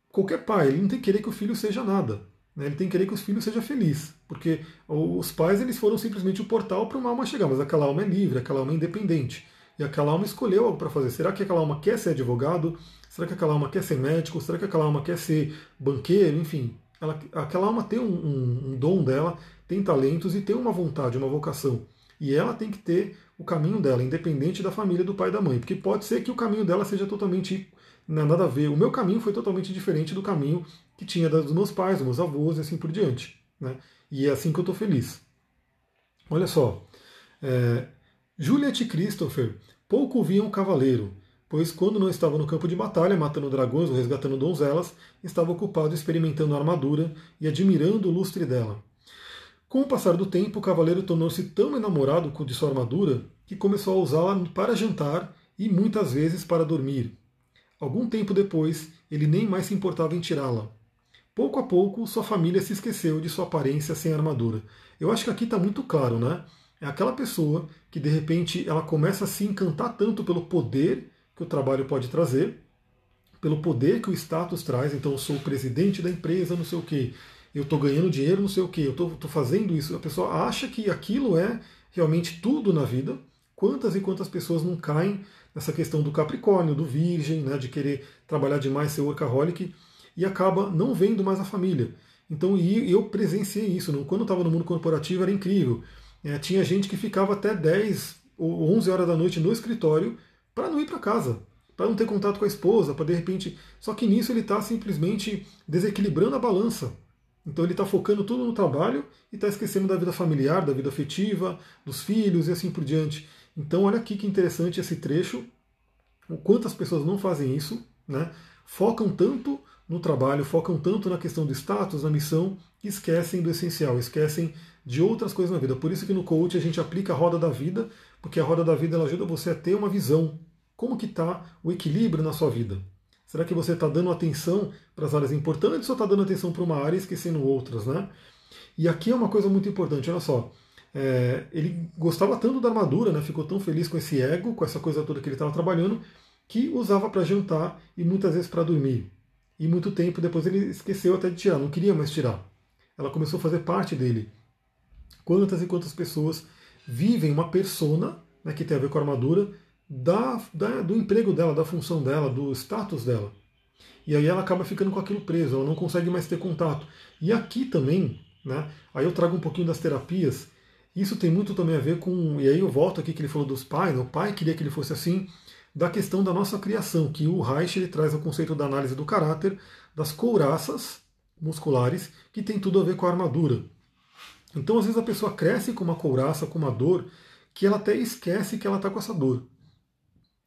qualquer pai, ele não tem que querer que o filho seja nada. Né? Ele tem que querer que os filhos sejam felizes, porque os pais eles foram simplesmente o portal para uma alma chegar, mas aquela alma é livre, aquela alma é independente. E aquela alma escolheu algo para fazer. Será que aquela alma quer ser advogado? Será que aquela alma quer ser médico? Será que aquela alma quer ser banqueiro? Enfim, ela, aquela alma tem um, um, um dom dela, tem talentos e tem uma vontade, uma vocação. E ela tem que ter o caminho dela, independente da família do pai e da mãe. Porque pode ser que o caminho dela seja totalmente não nada a ver. O meu caminho foi totalmente diferente do caminho que tinha dos meus pais, dos meus avós e assim por diante. Né? E é assim que eu estou feliz. Olha só. É, Juliet Christopher pouco via um cavaleiro, pois quando não estava no campo de batalha, matando dragões ou resgatando donzelas, estava ocupado experimentando a armadura e admirando o lustre dela. Com o passar do tempo, o cavaleiro tornou-se tão enamorado de sua armadura que começou a usá-la para jantar e muitas vezes para dormir. Algum tempo depois, ele nem mais se importava em tirá-la. Pouco a pouco, sua família se esqueceu de sua aparência sem armadura. Eu acho que aqui está muito claro, né? É aquela pessoa que de repente ela começa a se encantar tanto pelo poder que o trabalho pode trazer, pelo poder que o status traz. Então, eu sou o presidente da empresa, não sei o quê. Eu estou ganhando dinheiro, não sei o quê. Eu estou fazendo isso. A pessoa acha que aquilo é realmente tudo na vida. Quantas e quantas pessoas não caem nessa questão do Capricórnio, do Virgem, né, de querer trabalhar demais, ser workaholic, e acaba não vendo mais a família. Então, e eu presenciei isso. Quando eu estava no mundo corporativo era incrível. É, tinha gente que ficava até 10 ou 11 horas da noite no escritório para não ir para casa, para não ter contato com a esposa, para de repente. Só que nisso ele está simplesmente desequilibrando a balança. Então ele está focando tudo no trabalho e está esquecendo da vida familiar, da vida afetiva, dos filhos e assim por diante. Então, olha aqui que interessante esse trecho. O quanto as pessoas não fazem isso, né? Focam tanto no trabalho, focam tanto na questão do status, na missão, que esquecem do essencial, esquecem de outras coisas na vida. Por isso que no coach a gente aplica a roda da vida, porque a roda da vida ela ajuda você a ter uma visão. Como que está o equilíbrio na sua vida? Será que você está dando atenção para as áreas importantes ou está dando atenção para uma área e esquecendo outras, né? E aqui é uma coisa muito importante, olha só. É, ele gostava tanto da armadura, né, ficou tão feliz com esse ego, com essa coisa toda que ele estava trabalhando, que usava para jantar e muitas vezes para dormir. E muito tempo depois ele esqueceu até de tirar, não queria mais tirar. Ela começou a fazer parte dele. Quantas e quantas pessoas vivem uma persona né, que tem a ver com a armadura da, da, do emprego dela, da função dela, do status dela. E aí ela acaba ficando com aquilo preso, ela não consegue mais ter contato. E aqui também, né? Aí eu trago um pouquinho das terapias. Isso tem muito também a ver com. E aí eu volto aqui que ele falou dos pais, né? o pai queria que ele fosse assim, da questão da nossa criação, que o Reich ele traz o conceito da análise do caráter, das couraças musculares, que tem tudo a ver com a armadura. Então, às vezes, a pessoa cresce com uma couraça, com uma dor, que ela até esquece que ela está com essa dor.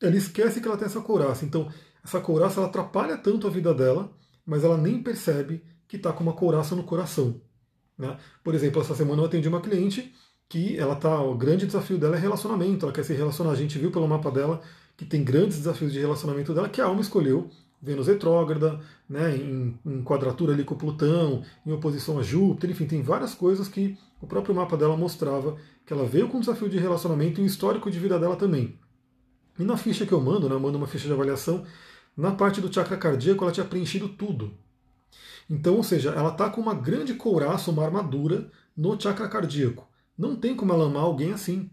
Ela esquece que ela tem essa couraça. Então, essa couraça ela atrapalha tanto a vida dela, mas ela nem percebe que está com uma couraça no coração. Né? Por exemplo, essa semana eu atendi uma cliente que ela tá, o grande desafio dela é relacionamento, ela quer se relacionar. A gente viu pelo mapa dela que tem grandes desafios de relacionamento dela que a alma escolheu Vênus retrógrada, né, em, em, quadratura ali com Plutão, em oposição a Júpiter, enfim, tem várias coisas que o próprio mapa dela mostrava que ela veio com um desafio de relacionamento e o histórico de vida dela também. E na ficha que eu mando, né, eu mando uma ficha de avaliação, na parte do chakra cardíaco ela tinha preenchido tudo. Então, ou seja, ela está com uma grande couraça, uma armadura no chakra cardíaco. Não tem como ela amar alguém assim.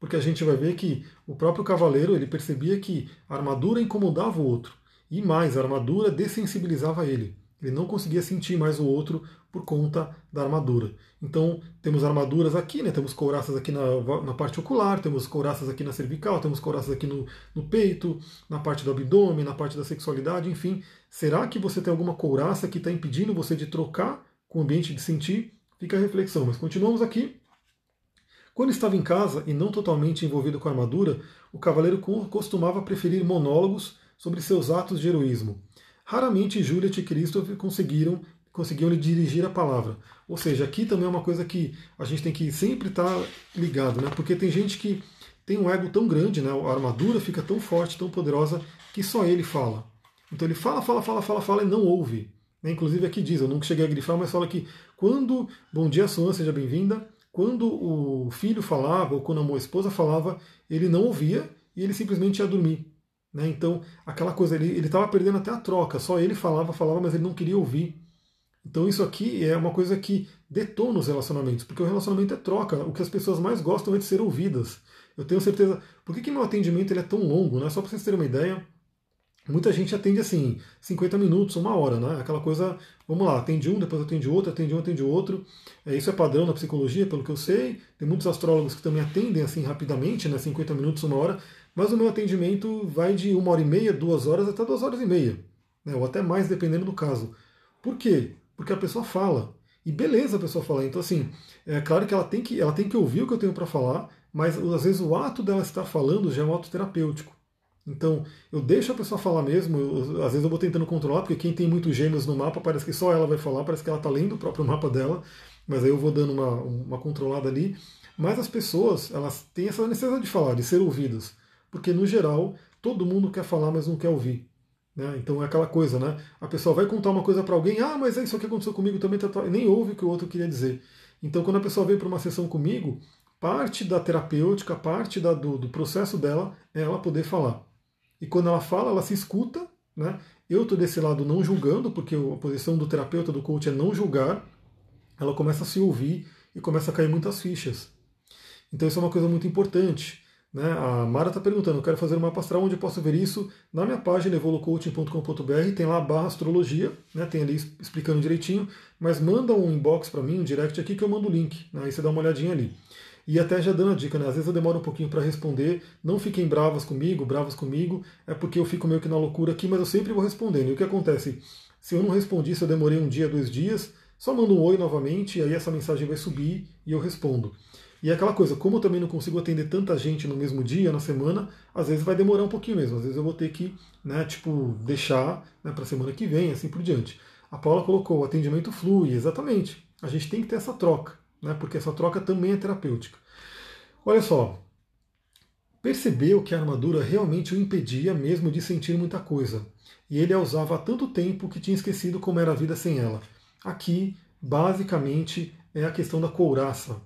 Porque a gente vai ver que o próprio cavaleiro ele percebia que a armadura incomodava o outro. E mais, a armadura dessensibilizava ele. Ele não conseguia sentir mais o outro por conta da armadura. Então, temos armaduras aqui, né? temos couraças aqui na, na parte ocular, temos couraças aqui na cervical, temos couraças aqui no, no peito, na parte do abdômen, na parte da sexualidade, enfim. Será que você tem alguma couraça que está impedindo você de trocar com o ambiente de sentir? Fica a reflexão. Mas continuamos aqui. Quando estava em casa e não totalmente envolvido com a armadura, o cavaleiro costumava preferir monólogos sobre seus atos de heroísmo. Raramente Juliet e Christopher conseguiram conseguiam lhe dirigir a palavra. Ou seja, aqui também é uma coisa que a gente tem que sempre estar tá ligado, né? Porque tem gente que tem um ego tão grande, né? A armadura fica tão forte, tão poderosa que só ele fala. Então ele fala, fala, fala, fala, fala e não ouve. Né? Inclusive aqui diz, eu nunca cheguei a grifar, mas fala que quando Bom dia, Suan, seja bem-vinda. Quando o filho falava ou quando a esposa falava, ele não ouvia e ele simplesmente ia dormir. Né? Então, aquela coisa, ele estava perdendo até a troca, só ele falava, falava, mas ele não queria ouvir. Então, isso aqui é uma coisa que detona os relacionamentos, porque o relacionamento é troca. O que as pessoas mais gostam é de ser ouvidas. Eu tenho certeza. Por que, que meu atendimento ele é tão longo? Né? Só para vocês terem uma ideia, muita gente atende assim, 50 minutos, uma hora, né? Aquela coisa, vamos lá, atende um, depois atende outro, atende um, atende outro. É, isso é padrão na psicologia, pelo que eu sei. Tem muitos astrólogos que também atendem assim rapidamente, né? 50 minutos, uma hora. Mas o meu atendimento vai de uma hora e meia, duas horas, até duas horas e meia. Né, ou até mais, dependendo do caso. Por quê? Porque a pessoa fala. E beleza a pessoa falar. Então, assim, é claro que ela tem que, ela tem que ouvir o que eu tenho para falar, mas às vezes o ato dela estar falando já é um ato terapêutico. Então, eu deixo a pessoa falar mesmo, eu, às vezes eu vou tentando controlar, porque quem tem muitos gêmeos no mapa parece que só ela vai falar, parece que ela está lendo o próprio mapa dela, mas aí eu vou dando uma, uma controlada ali. Mas as pessoas, elas têm essa necessidade de falar, de ser ouvidas porque no geral todo mundo quer falar, mas não quer ouvir. Né? Então é aquela coisa, né? A pessoa vai contar uma coisa para alguém, ah, mas é isso que aconteceu comigo também, tá, tá, nem ouve o que o outro queria dizer. Então quando a pessoa vem para uma sessão comigo, parte da terapêutica, parte da, do, do processo dela é ela poder falar. E quando ela fala, ela se escuta, né? Eu estou desse lado não julgando, porque a posição do terapeuta, do coach é não julgar. Ela começa a se ouvir e começa a cair muitas fichas. Então isso é uma coisa muito importante. Né? A Mara está perguntando, eu quero fazer uma astral onde eu posso ver isso na minha página evolucoaching.com.br, tem lá a barra astrologia, né? tem ali explicando direitinho, mas manda um inbox para mim, um direct aqui que eu mando o link, né? aí você dá uma olhadinha ali. E até já dando a dica, né? às vezes eu demoro um pouquinho para responder, não fiquem bravas comigo, bravos comigo, é porque eu fico meio que na loucura aqui, mas eu sempre vou respondendo. E o que acontece? Se eu não respondi, se eu demorei um dia, dois dias, só manda um oi novamente, aí essa mensagem vai subir e eu respondo. E é aquela coisa, como eu também não consigo atender tanta gente no mesmo dia, na semana, às vezes vai demorar um pouquinho mesmo. Às vezes eu vou ter que, né, tipo, deixar né, para semana que vem, assim por diante. A Paula colocou, o atendimento flui, exatamente. A gente tem que ter essa troca, né, porque essa troca também é terapêutica. Olha só, percebeu que a armadura realmente o impedia mesmo de sentir muita coisa. E ele a usava há tanto tempo que tinha esquecido como era a vida sem ela. Aqui, basicamente, é a questão da couraça.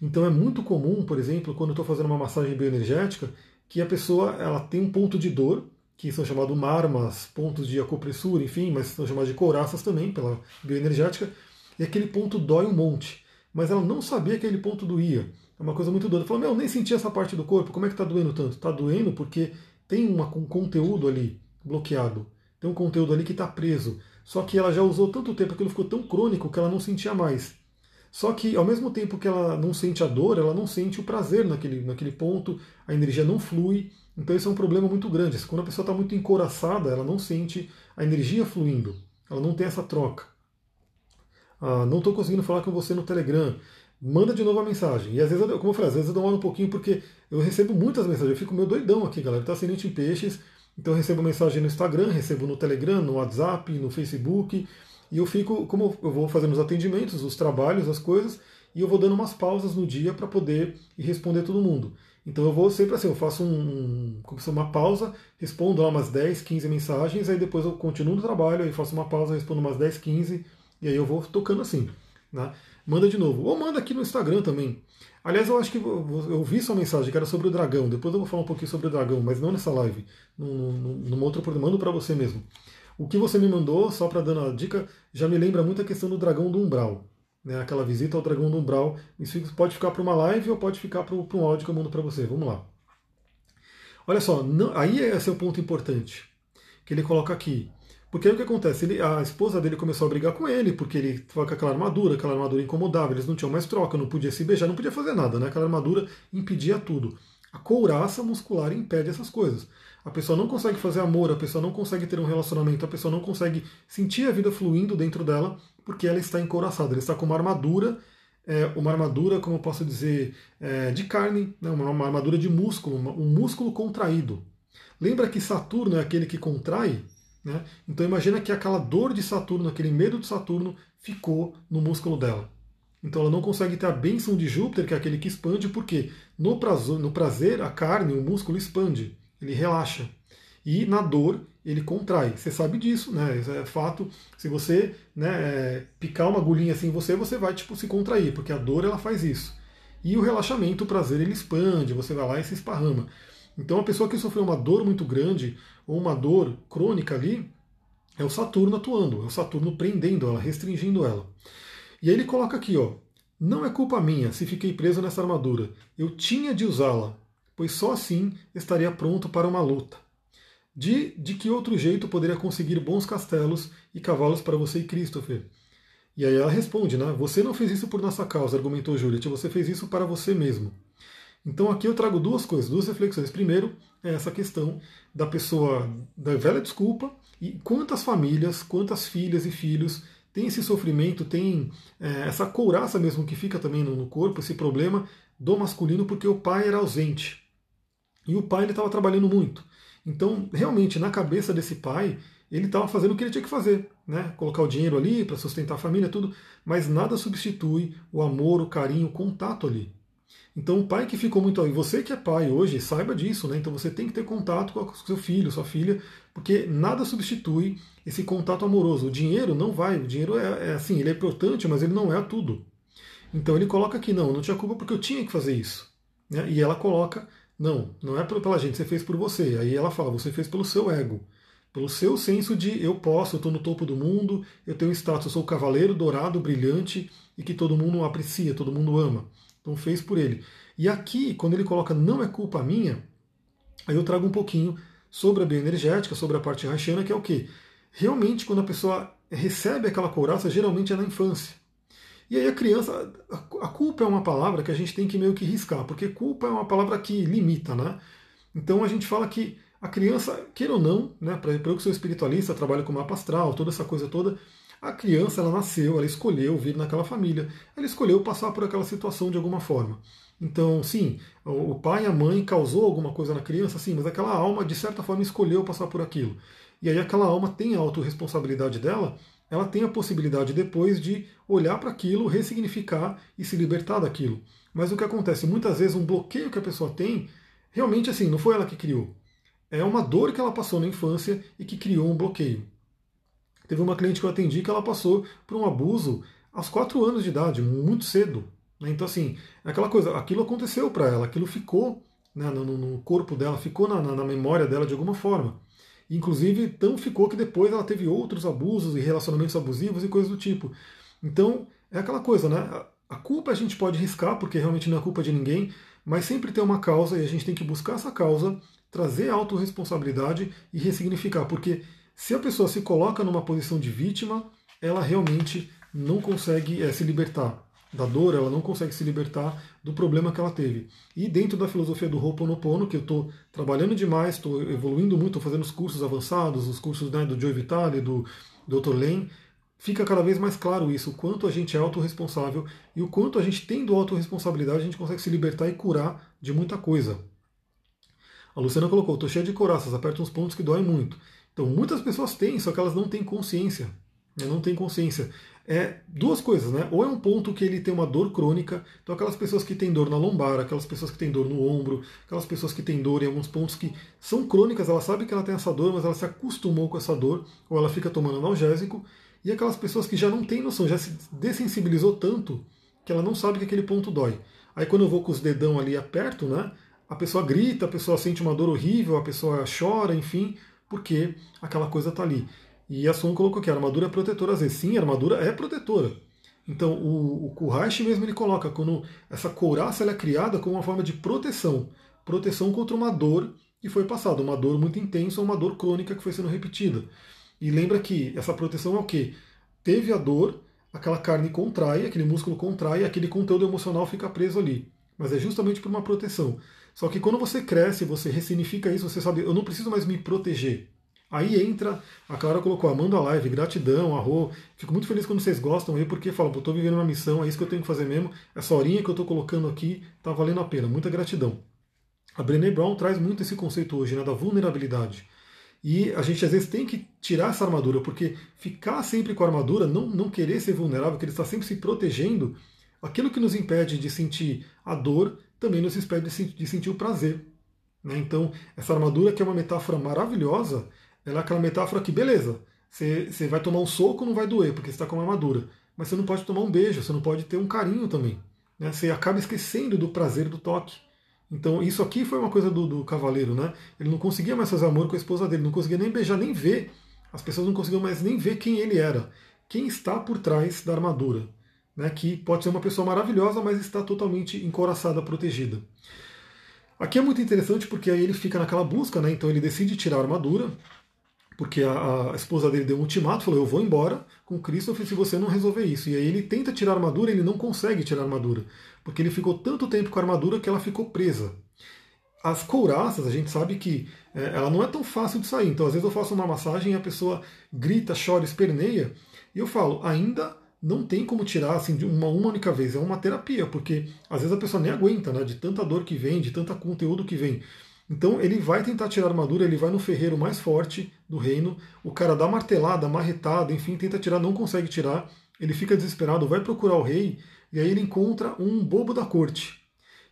Então é muito comum, por exemplo, quando eu estou fazendo uma massagem bioenergética, que a pessoa ela tem um ponto de dor, que são chamados marmas, pontos de acupressura, enfim, mas são chamados de couraças também, pela bioenergética, e aquele ponto dói um monte. Mas ela não sabia que aquele ponto doía. É uma coisa muito doida. Falou, meu, nem senti essa parte do corpo, como é que está doendo tanto? Está doendo porque tem uma, um conteúdo ali bloqueado. tem um conteúdo ali que está preso. Só que ela já usou tanto tempo, aquilo ficou tão crônico que ela não sentia mais. Só que ao mesmo tempo que ela não sente a dor, ela não sente o prazer naquele, naquele ponto, a energia não flui. Então isso é um problema muito grande. Quando a pessoa está muito encoraçada, ela não sente a energia fluindo, ela não tem essa troca. Ah, não estou conseguindo falar com você no Telegram. Manda de novo a mensagem. E às vezes, eu, como eu falei, às vezes eu demoro um pouquinho porque eu recebo muitas mensagens. Eu fico meio doidão aqui, galera. Está ascendente em peixes. Então eu recebo mensagem no Instagram, recebo no Telegram, no WhatsApp, no Facebook. E eu fico, como eu vou fazendo os atendimentos, os trabalhos, as coisas, e eu vou dando umas pausas no dia para poder ir responder todo mundo. Então eu vou sempre assim, eu faço um, como se uma pausa, respondo lá umas 10, 15 mensagens, aí depois eu continuo no trabalho, aí faço uma pausa, respondo umas 10, 15, e aí eu vou tocando assim. Né? Manda de novo. Ou manda aqui no Instagram também. Aliás, eu acho que eu vi sua mensagem que era sobre o dragão. Depois eu vou falar um pouquinho sobre o dragão, mas não nessa live. Numa outra oportunidade. Mando para você mesmo. O que você me mandou, só para dar uma dica, já me lembra muito a questão do dragão do umbral. Né, aquela visita ao dragão do umbral. Isso pode ficar para uma live ou pode ficar para um áudio que eu mando para você. Vamos lá. Olha só, não, aí esse é o ponto importante que ele coloca aqui. Porque aí o que acontece? Ele, a esposa dele começou a brigar com ele, porque ele estava com aquela armadura, aquela armadura incomodava, eles não tinham mais troca, não podia se beijar, não podia fazer nada, né? Aquela armadura impedia tudo. A couraça muscular impede essas coisas. A pessoa não consegue fazer amor, a pessoa não consegue ter um relacionamento, a pessoa não consegue sentir a vida fluindo dentro dela, porque ela está encouraçada, ela está com uma armadura, é, uma armadura, como eu posso dizer, é, de carne, né? uma, uma armadura de músculo, um músculo contraído. Lembra que Saturno é aquele que contrai? Né? Então imagina que aquela dor de Saturno, aquele medo de Saturno, ficou no músculo dela. Então ela não consegue ter a bênção de Júpiter, que é aquele que expande, porque no prazer, no prazer a carne, o músculo expande, ele relaxa. E na dor ele contrai. Você sabe disso, né? Isso é fato. Se você né, é, picar uma agulhinha assim em você, você vai tipo se contrair, porque a dor ela faz isso. E o relaxamento, o prazer, ele expande, você vai lá e se esparrama. Então a pessoa que sofreu uma dor muito grande, ou uma dor crônica ali, é o Saturno atuando, é o Saturno prendendo ela, restringindo ela. E aí ele coloca aqui, ó, não é culpa minha se fiquei preso nessa armadura. Eu tinha de usá-la, pois só assim estaria pronto para uma luta. De, de que outro jeito poderia conseguir bons castelos e cavalos para você e Christopher? E aí ela responde, né? Você não fez isso por nossa causa, argumentou Juliet, você fez isso para você mesmo. Então aqui eu trago duas coisas, duas reflexões. Primeiro, é essa questão da pessoa, da velha desculpa, e quantas famílias, quantas filhas e filhos têm esse sofrimento, tem é, essa couraça mesmo que fica também no, no, corpo, esse problema do masculino, porque o pai era ausente. E o pai estava trabalhando muito. Então, realmente, na cabeça desse pai, ele estava fazendo o que ele tinha que fazer, né? Colocar o dinheiro ali para sustentar a família, tudo, mas nada substitui o amor, o carinho, o contato ali. Então, o pai que ficou muito. E você que é pai hoje, saiba disso, né? Então, você tem que ter contato com seu filho, sua filha, porque nada substitui esse contato amoroso. O dinheiro não vai, o dinheiro é, é assim, ele é importante, mas ele não é tudo. Então, ele coloca aqui: não, não tinha culpa porque eu tinha que fazer isso. Né? E ela coloca: não, não é pela gente, você fez por você. Aí ela fala: você fez pelo seu ego pelo seu senso de eu posso, eu estou no topo do mundo, eu tenho status, eu sou o cavaleiro dourado, brilhante e que todo mundo aprecia, todo mundo ama. Então fez por ele. E aqui, quando ele coloca não é culpa minha, aí eu trago um pouquinho sobre a bioenergética, sobre a parte rachiana, que é o que? Realmente, quando a pessoa recebe aquela couraça, geralmente é na infância. E aí a criança, a culpa é uma palavra que a gente tem que meio que riscar, porque culpa é uma palavra que limita, né? Então a gente fala que a criança, queira ou não, né, para eu que sou espiritualista, trabalho com mapa astral, toda essa coisa toda, a criança, ela nasceu, ela escolheu vir naquela família, ela escolheu passar por aquela situação de alguma forma. Então, sim, o pai e a mãe causou alguma coisa na criança, sim, mas aquela alma, de certa forma, escolheu passar por aquilo. E aí aquela alma tem a autorresponsabilidade dela, ela tem a possibilidade depois de olhar para aquilo, ressignificar e se libertar daquilo. Mas o que acontece? Muitas vezes um bloqueio que a pessoa tem, realmente assim, não foi ela que criou. É uma dor que ela passou na infância e que criou um bloqueio. Teve uma cliente que eu atendi que ela passou por um abuso aos 4 anos de idade, muito cedo. Né? Então, assim, é aquela coisa, aquilo aconteceu para ela, aquilo ficou né, no, no, corpo dela, ficou na, na, memória dela de alguma forma. Inclusive, tão ficou que depois ela teve outros abusos e relacionamentos abusivos e coisas do tipo. Então, é aquela coisa, né? A culpa a gente pode riscar, porque realmente não é culpa de ninguém, mas sempre tem uma causa e a gente tem que buscar essa causa, trazer autorresponsabilidade e ressignificar, porque se a pessoa se coloca numa posição de vítima, ela realmente não consegue é, se libertar da dor, ela não consegue se libertar do problema que ela teve. E dentro da filosofia do Ho'oponopono, que eu estou trabalhando demais, estou evoluindo muito, estou fazendo os cursos avançados, os cursos né, do Joe Vitale, do Dr. Len, fica cada vez mais claro isso, o quanto a gente é autorresponsável e o quanto a gente tendo autorresponsabilidade a gente consegue se libertar e curar de muita coisa. A Luciana colocou, estou cheia de coraças, aperta uns pontos que doem muito. Então muitas pessoas têm, só que elas não têm consciência. Né? Não têm consciência é duas coisas, né? Ou é um ponto que ele tem uma dor crônica, então aquelas pessoas que têm dor na lombar, aquelas pessoas que têm dor no ombro, aquelas pessoas que têm dor em alguns pontos que são crônicas, ela sabe que ela tem essa dor, mas ela se acostumou com essa dor, ou ela fica tomando analgésico, e aquelas pessoas que já não têm noção, já se dessensibilizou tanto que ela não sabe que aquele ponto dói. Aí quando eu vou com os dedão ali aperto, né? A pessoa grita, a pessoa sente uma dor horrível, a pessoa chora, enfim, porque aquela coisa está ali. E a Sun colocou que a armadura é protetora às vezes. Sim, a armadura é protetora. Então o, o mesmo ele coloca quando essa couraça é criada como uma forma de proteção. Proteção contra uma dor que foi passada, uma dor muito intensa uma dor crônica que foi sendo repetida. E lembra que essa proteção é o quê? Teve a dor, aquela carne contrai, aquele músculo contrai, aquele conteúdo emocional fica preso ali. Mas é justamente por uma proteção. Só que quando você cresce, você ressignifica isso, você sabe, eu não preciso mais me proteger. Aí entra, a Clara colocou, amando a live, gratidão, arro. Fico muito feliz quando vocês gostam aí, porque falam, estou vivendo uma missão, é isso que eu tenho que fazer mesmo. Essa horinha que eu estou colocando aqui está valendo a pena. Muita gratidão. A Brené Brown traz muito esse conceito hoje, né, da vulnerabilidade. E a gente às vezes tem que tirar essa armadura, porque ficar sempre com a armadura, não, não querer ser vulnerável, querer estar sempre se protegendo, aquilo que nos impede de sentir a dor, também nos impede de sentir o prazer. Né? Então, essa armadura que é uma metáfora maravilhosa, ela é aquela metáfora que, beleza, você, você vai tomar um soco, não vai doer, porque você está com uma armadura. Mas você não pode tomar um beijo, você não pode ter um carinho também. Né? Você acaba esquecendo do prazer do toque. Então, isso aqui foi uma coisa do, do cavaleiro, né? Ele não conseguia mais fazer amor com a esposa dele, não conseguia nem beijar, nem ver. As pessoas não conseguiam mais nem ver quem ele era. Quem está por trás da armadura. Né? Que pode ser uma pessoa maravilhosa, mas está totalmente encoraçada, protegida. Aqui é muito interessante porque aí ele fica naquela busca, né? Então ele decide tirar a armadura, porque a, a, esposa dele deu um ultimato, falou: Eu vou embora com Christopher se você não resolver isso. E aí ele tenta tirar a armadura, ele não consegue tirar a armadura, porque ele ficou tanto tempo com a armadura que ela ficou presa. As couraças, a gente sabe que é, ela não é tão fácil de sair. Então, às vezes, eu faço uma massagem e a pessoa grita, chora, esperneia, e eu falo: ainda não tem como tirar assim de uma, uma única vez. É uma terapia, porque às vezes a pessoa nem aguenta, né? De tanta dor que vem, de tanto conteúdo que vem. Então ele vai tentar tirar a armadura, ele vai no ferreiro mais forte do reino, o cara dá martelada, marretada, enfim, tenta tirar, não consegue tirar, ele fica desesperado, vai procurar o rei, e aí ele encontra um bobo da corte.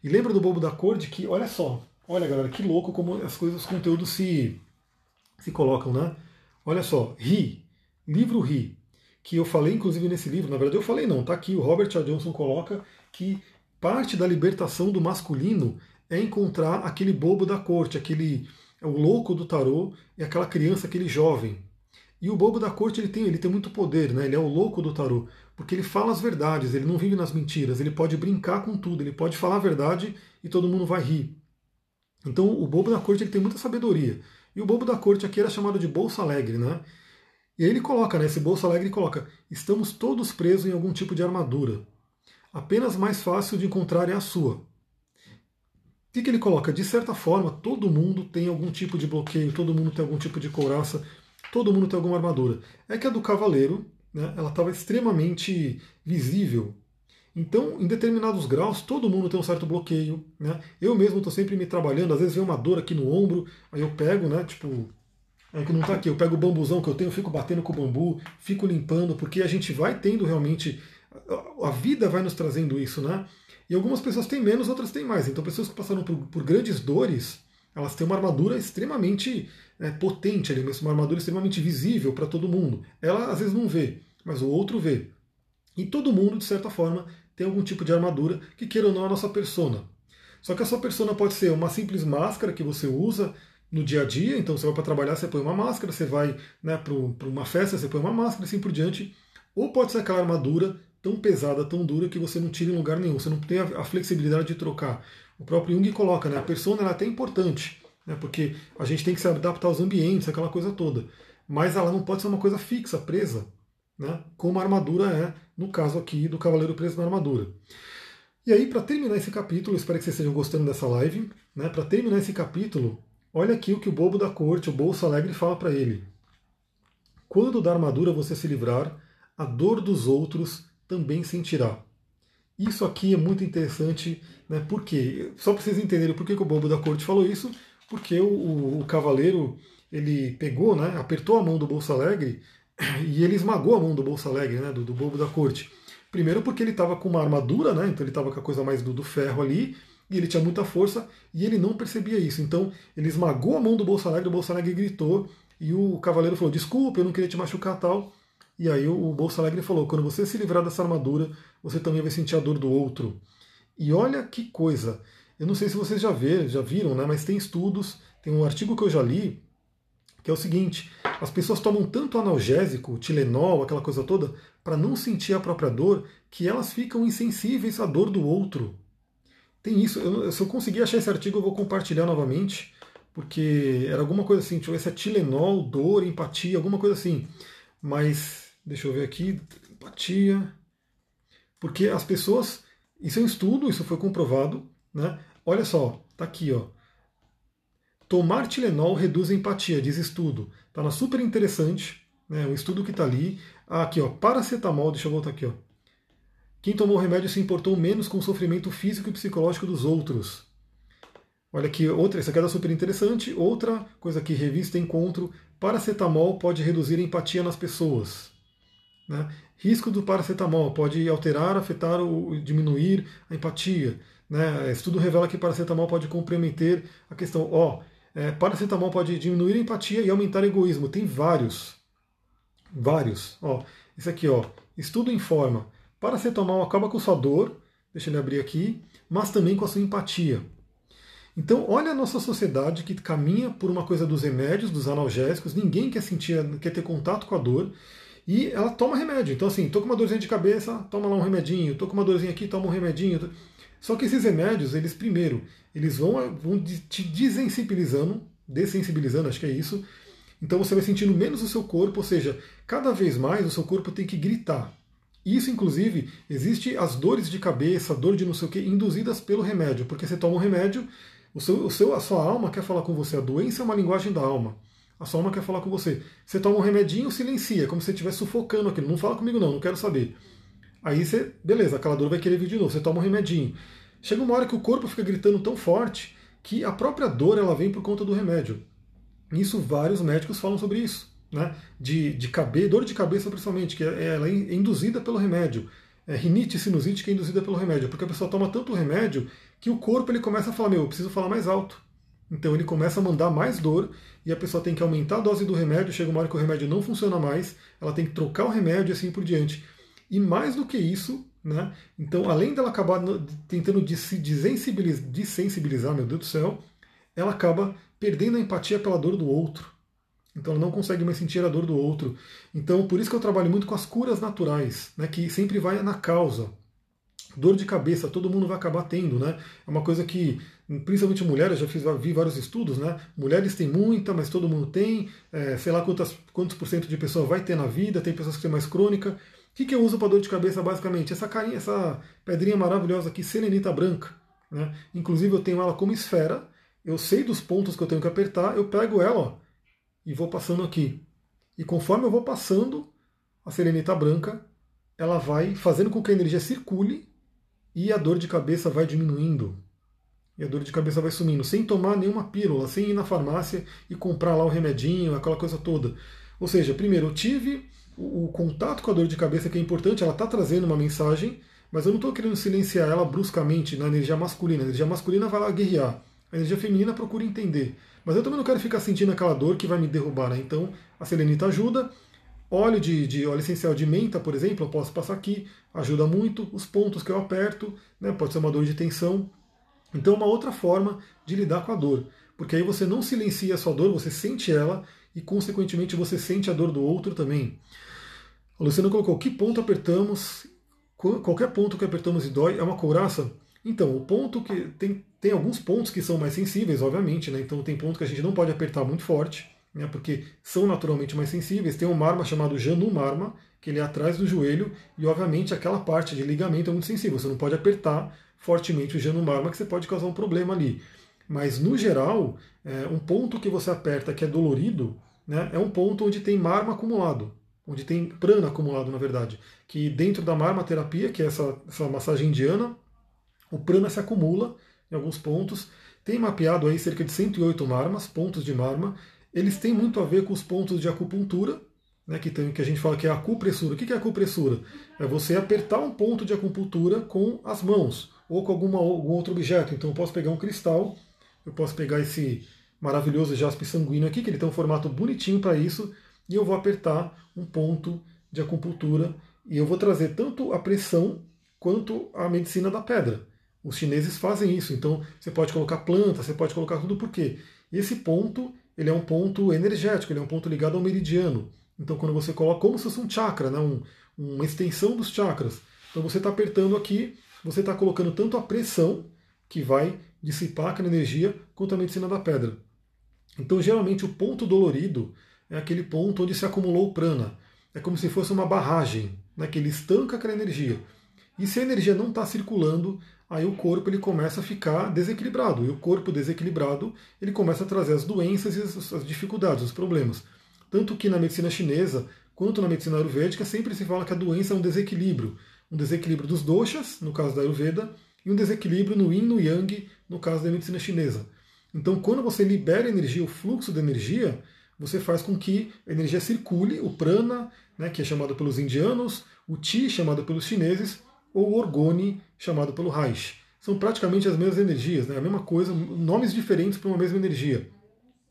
E lembra do bobo da corte que, olha só, olha galera, que louco como as coisas, os conteúdos se, se colocam, né? Olha só, Ri, livro Ri, que eu falei inclusive nesse livro, na verdade eu falei não, tá aqui, o Robert A. Johnson coloca que parte da libertação do masculino é encontrar aquele bobo da corte, aquele o louco do tarô e aquela criança, aquele jovem. E o bobo da corte ele tem, ele tem muito poder, né? Ele é o louco do tarô, porque ele fala as verdades, ele não vive nas mentiras, ele pode brincar com tudo, ele pode falar a verdade e todo mundo vai rir. Então o bobo da corte ele tem muita sabedoria. E o bobo da corte aqui era chamado de Bolsa Alegre, né? E aí ele coloca, né? Esse Bolsa Alegre coloca: estamos todos presos em algum tipo de armadura. Apenas mais fácil de encontrar é a sua que, que ele coloca? De certa forma, todo mundo tem algum tipo de bloqueio, todo mundo tem algum tipo de couraça, todo mundo tem alguma armadura. É que a do cavaleiro, né, ela estava extremamente visível. Então, em determinados graus, todo mundo tem um certo bloqueio. Né? Eu mesmo estou sempre me trabalhando, às vezes vem uma dor aqui no ombro, aí eu pego, né, tipo, é que não está aqui, eu pego o bambuzão que eu tenho, fico batendo com o bambu, fico limpando, porque a gente vai tendo realmente, a vida vai nos trazendo isso, né? E algumas pessoas têm menos, outras têm mais. Então, pessoas que passaram por, por grandes dores, elas têm uma armadura extremamente é, potente ali, uma armadura extremamente visível para todo mundo. Ela às vezes não vê, mas o outro vê. E todo mundo, de certa forma, tem algum tipo de armadura que queira ou não a nossa persona. Só que a sua persona pode ser uma simples máscara que você usa no dia a dia, então você vai para trabalhar, você põe uma máscara, você vai né, para uma festa, você põe uma máscara, assim por diante. Ou pode ser aquela armadura tão pesada, tão dura que você não tira em lugar nenhum, você não tem a, flexibilidade de trocar. O próprio Jung coloca, né, a persona é até importante, né, porque a gente tem que se adaptar aos ambientes, aquela coisa toda. mas ela não pode ser uma coisa fixa, presa, né? como a armadura é, no caso aqui do cavaleiro preso na armadura. E aí, para terminar esse capítulo, espero que vocês estejam gostando dessa live. Né? Para terminar esse capítulo, olha aqui o que o bobo da corte, o Bolsa Alegre, fala para ele. Quando da armadura você se livrar, a dor dos outros também sentirá. Isso aqui é muito interessante, né? Por quê? Só para vocês entenderem por que, que o bobo da corte falou isso, porque o, o, o, cavaleiro ele pegou, né? Apertou a mão do Bolsa Alegre e ele esmagou a mão do Bolsa Alegre, né? Do, do bobo da corte. Primeiro porque ele estava com uma armadura, né? Então ele estava com a coisa mais do, do ferro ali, e ele tinha muita força, e ele não percebia isso. Então ele esmagou a mão do Alegre, o Alegre gritou, e o cavaleiro falou: Desculpa, eu não queria te machucar tal. E aí o Alegre falou: Quando você se livrar dessa armadura, você também vai sentir a dor do outro. E olha que coisa! Eu não sei se vocês já, ver, já viram, né? Mas tem estudos, tem um artigo que eu já li, que é o seguinte: as pessoas tomam tanto analgésico, Tilenol, aquela coisa toda, para não sentir a própria dor, que elas ficam insensíveis à dor do outro. Tem isso. Eu, se eu conseguir achar esse artigo, eu vou compartilhar novamente, porque era alguma coisa assim, deixa eu ver se é Tilenol, dor, empatia, alguma coisa assim. Mas, deixa eu ver aqui, empatia. Porque as pessoas. Isso é um estudo, isso foi comprovado. Né? Olha só, tá aqui, ó. Tomar Tilenol reduz a empatia, diz estudo. Tá na super interessante, né? Um estudo que está ali. Ah, aqui, ó, paracetamol, deixa eu voltar aqui, ó. Quem tomou remédio se importou menos com o sofrimento físico e psicológico dos outros. Olha aqui, outra, essa aqui é super interessante. Outra coisa aqui, revista Encontro, paracetamol pode reduzir a empatia nas pessoas. Né? Risco do paracetamol pode alterar, afetar ou diminuir a empatia. Né? Estudo revela que paracetamol pode comprometer a questão. Ó, é, paracetamol pode diminuir a empatia e aumentar o egoísmo. Tem vários. Vários. Ó, esse aqui, ó. Estudo informa. Paracetamol acaba com sua dor, deixa ele abrir aqui, mas também com a sua empatia. Então, olha a nossa sociedade que caminha por uma coisa dos remédios, dos analgésicos, ninguém quer sentir, quer ter contato com a dor, e ela toma remédio. Então, assim, tô com uma dorzinha de cabeça, toma lá um remedinho, tô com uma dorzinha aqui, toma um remedinho. Só que esses remédios, eles primeiro, eles vão, vão te desensibilizando, dessensibilizando, acho que é isso. Então você vai sentindo menos o seu corpo, ou seja, cada vez mais o seu corpo tem que gritar. Isso, inclusive, existe as dores de cabeça, dor de não sei o que, induzidas pelo remédio, porque você toma um remédio, o seu, o seu, a sua alma quer falar com você, a doença é uma linguagem da alma. A sua alma quer falar com você. Você toma um remedinho, silencia, como se você estivesse sufocando aquilo. Não fala comigo, não, não quero saber. Aí você, beleza, aquela dor vai querer vir de novo, você toma um remedinho. Chega uma hora que o corpo fica gritando tão forte que a própria dor ela vem por conta do remédio. Isso vários médicos falam sobre isso, né? De, de cabeça, dor de cabeça principalmente, que é, ela é induzida pelo remédio. É rinite sinusite que é induzida pelo remédio, porque a pessoa toma tanto remédio que o corpo ele começa a falar, meu, eu preciso falar mais alto. Então ele começa a mandar mais dor e a pessoa tem que aumentar a dose do remédio, chega uma hora que o remédio não funciona mais, ela tem que trocar o remédio e assim por diante. E mais do que isso, né? Então, além dela acabar tentando se desensibilizar, desensibilizar, meu Deus do céu, ela acaba perdendo a empatia pela dor do outro. Então ela não consegue mais sentir a dor do outro. Então por isso que eu trabalho muito com as curas naturais, né, que sempre vai na causa. Dor de cabeça, todo mundo vai acabar tendo, né? É uma coisa que, principalmente mulheres, já fiz, vi vários estudos, né? Mulheres têm muita, mas todo mundo tem. É, sei lá quantas, quantos por cento de pessoa vai ter na vida, tem pessoas que têm mais crônica. O que, que eu uso para dor de cabeça basicamente? Essa carinha, essa pedrinha maravilhosa aqui, selenita branca. Né? Inclusive eu tenho ela como esfera. Eu sei dos pontos que eu tenho que apertar, eu pego ela ó, e vou passando aqui. E conforme eu vou passando a selenita branca, ela vai fazendo com que a energia circule e a dor de cabeça vai diminuindo. E a dor de cabeça vai sumindo, sem tomar nenhuma pílula, sem ir na farmácia e comprar lá o remedinho, aquela coisa toda. Ou seja, primeiro eu tive o, o contato com a dor de cabeça que é importante, ela está trazendo uma mensagem, mas eu não estou querendo silenciar ela bruscamente na energia masculina. A energia masculina vai lá guerrear, a energia feminina procura entender. Mas eu também não quero ficar sentindo aquela dor que vai me derrubar, né? Então a selenita ajuda. Óleo de, de óleo essencial de menta, por exemplo, eu posso passar aqui, ajuda muito. Os pontos que eu aperto, né? Pode ser uma dor de tensão. Então, uma outra forma de lidar com a dor. Porque aí você não silencia a sua dor, você sente ela e, consequentemente, você sente a dor do outro também. A Luciana colocou: que ponto apertamos? Qualquer ponto que apertamos e dói é uma couraça? Então, o ponto que. Tem, tem alguns pontos que são mais sensíveis, obviamente, né? Então, tem pontos que a gente não pode apertar muito forte. né, porque são naturalmente mais sensíveis. Tem um marma chamado Janumarma, que ele é atrás do joelho, e obviamente aquela parte de ligamento é muito sensível. Você não pode apertar fortemente o Janumarma, que você pode causar um problema ali. Mas no geral, é, um ponto que você aperta que é dolorido, né, é um ponto onde tem marma acumulado, onde tem prana acumulado, na verdade. Que dentro da marmaterapia, que é essa, essa massagem indiana, o prana se acumula em alguns pontos. Tem mapeado aí cerca de 108 marmas, pontos de marma. Eles têm muito a ver com os pontos de acupuntura, né, que, tem, que a gente fala que é acupressura. O que é acupressura? É você apertar um ponto de acupuntura com as mãos ou com alguma, algum outro objeto. Então eu posso pegar um cristal, eu posso pegar esse maravilhoso jaspe sanguíneo aqui, que ele tem um formato bonitinho para isso, e eu vou apertar um ponto de acupuntura e eu vou trazer tanto a pressão quanto a medicina da pedra. Os chineses fazem isso, então você pode colocar planta, você pode colocar tudo por quê? Esse ponto, ele é um ponto energético, ele é um ponto ligado ao meridiano. Então quando você coloca como se fosse um chakra, né, um, uma extensão dos chakras. Então você está apertando aqui, você está colocando tanto a pressão, que vai dissipar aquela energia, quanto a medicina da pedra. Então geralmente o ponto dolorido é aquele ponto onde se acumulou o prana. É como se fosse uma barragem, né, que ele estanca aquela energia. E se a energia não está circulando, aí o corpo ele começa a ficar desequilibrado. E o corpo desequilibrado, ele começa a trazer as doenças e as, as dificuldades, os problemas. Tanto que na medicina chinesa, quanto na medicina ayurvédica, sempre se fala que a doença é um desequilíbrio. Um desequilíbrio dos doshas, no caso da Ayurveda, e um desequilíbrio no yin, no yang, no caso da medicina chinesa. Então, quando você libera energia, o fluxo de energia, você faz com que a energia circule, o prana, né, que é chamado pelos indianos, o ti, chamado pelos chineses, ou orgone, chamado pelo Reich. São praticamente as mesmas energias, né? a mesma coisa, nomes diferentes para uma mesma energia.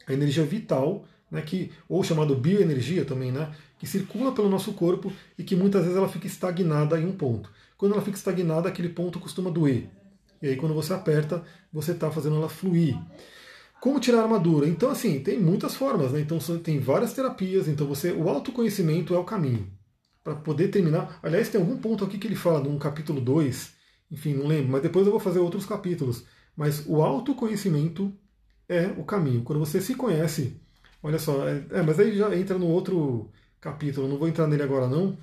A energia vital, né, que, ou chamado bioenergia também, né, que circula pelo nosso corpo e que muitas vezes ela fica estagnada em um ponto. Quando ela fica estagnada, aquele ponto costuma doer. E aí quando você aperta, você está fazendo ela fluir. Como tirar a armadura? Então, assim, tem muitas formas, né? Então tem várias terapias, então você. O autoconhecimento é o caminho para poder terminar. Aliás, tem algum ponto aqui que ele fala no capítulo 2, enfim, não lembro, mas depois eu vou fazer outros capítulos. Mas o autoconhecimento é o caminho. Quando você se conhece, olha só, é, é, mas aí já entra no outro capítulo, não vou entrar nele agora não,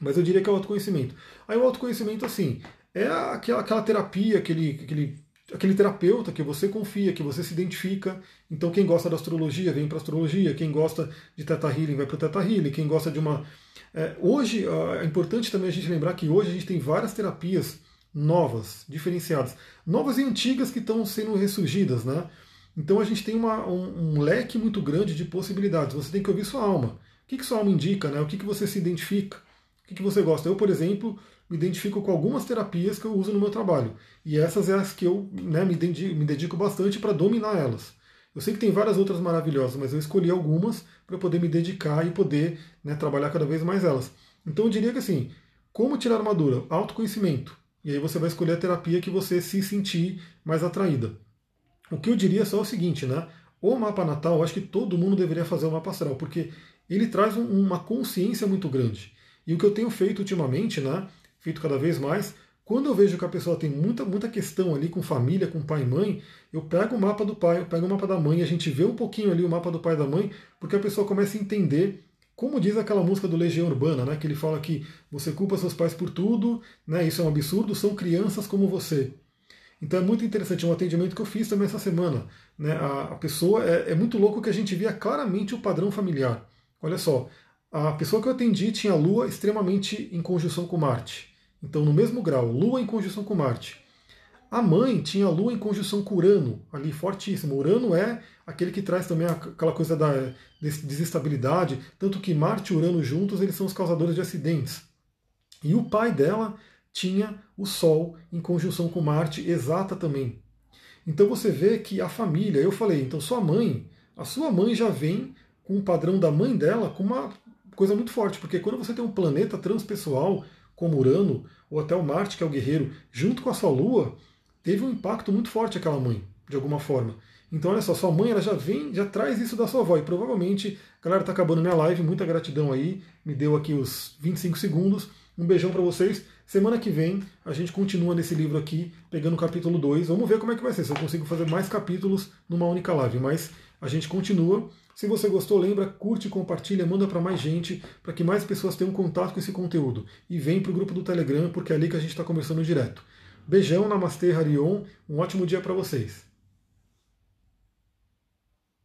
mas eu diria que é o autoconhecimento. Aí o autoconhecimento, assim, é aquela, aquela terapia, aquele, aquele, aquele terapeuta que você confia, que você se identifica. Então quem gosta da astrologia vem para astrologia, quem gosta de Teta Healing vai para o Teta Healing, quem gosta de uma é, hoje, é importante também a gente lembrar que hoje a gente tem várias terapias novas, diferenciadas, novas e antigas que estão sendo ressurgidas, né? Então a gente tem uma, um, um, leque muito grande de possibilidades. Você tem que ouvir sua alma. O que, que sua alma indica, né? O que, que você se identifica? O que, que você gosta? Eu, por exemplo, me identifico com algumas terapias que eu uso no meu trabalho. E essas é as que eu né, me, dedico, me dedico bastante para dominar elas. Eu sei que tem várias outras maravilhosas, mas eu escolhi algumas para poder me dedicar e poder né, trabalhar cada vez mais elas. Então eu diria que assim, como tirar armadura? Autoconhecimento. E aí você vai escolher a terapia que você se sentir mais atraída. O que eu diria só é o seguinte, né? O mapa natal, eu acho que todo mundo deveria fazer o mapa astral, porque ele traz um, uma consciência muito grande. E o que eu tenho feito ultimamente, né? Feito cada vez mais, quando eu vejo que a pessoa tem muita, muita questão ali com família, com pai e mãe, eu pego o mapa do pai, eu pego o mapa da mãe, a gente vê um pouquinho ali o mapa do pai e da mãe, porque a pessoa começa a entender, como diz aquela música do Legião Urbana, né, que ele fala que você culpa seus pais por tudo, né, isso é um absurdo, são crianças como você. Então é muito interessante, é um atendimento que eu fiz também essa semana. Né, a, a pessoa, é, é muito louco que a gente via claramente o padrão familiar. Olha só, a pessoa que eu atendi tinha a Lua extremamente em conjunção com Marte. Então, no mesmo grau, Lua em conjunção com Marte. A mãe tinha Lua em conjunção com Urano, ali fortíssimo. Urano é aquele que traz também aquela coisa da desestabilidade, tanto que Marte e Urano juntos eles são os causadores de acidentes. E o pai dela tinha o Sol em conjunção com Marte exata também. Então você vê que a família, eu falei, então sua mãe, a sua mãe já vem com o padrão da mãe dela com uma coisa muito forte, porque quando você tem um planeta transpessoal como Urano, ou até o Marte, que é o guerreiro, junto com a sua Lua, teve um impacto muito forte aquela mãe, de alguma forma. Então, olha só, sua mãe ela já vem, já traz isso da sua avó. E provavelmente, galera, tá acabando minha live, muita gratidão aí, me deu aqui os 25 segundos. Um beijão para vocês. Semana que vem a gente continua nesse livro aqui, pegando o capítulo 2. Vamos ver como é que vai ser, se eu consigo fazer mais capítulos numa única live. Mas A gente continua. Se você gostou, lembra, curte, compartilha, manda para mais gente, para que mais pessoas tenham contato com esse conteúdo. E vem para o grupo do Telegram, porque é ali que a gente está conversando direto. Beijão, Namastê, Harion. Um ótimo dia para vocês.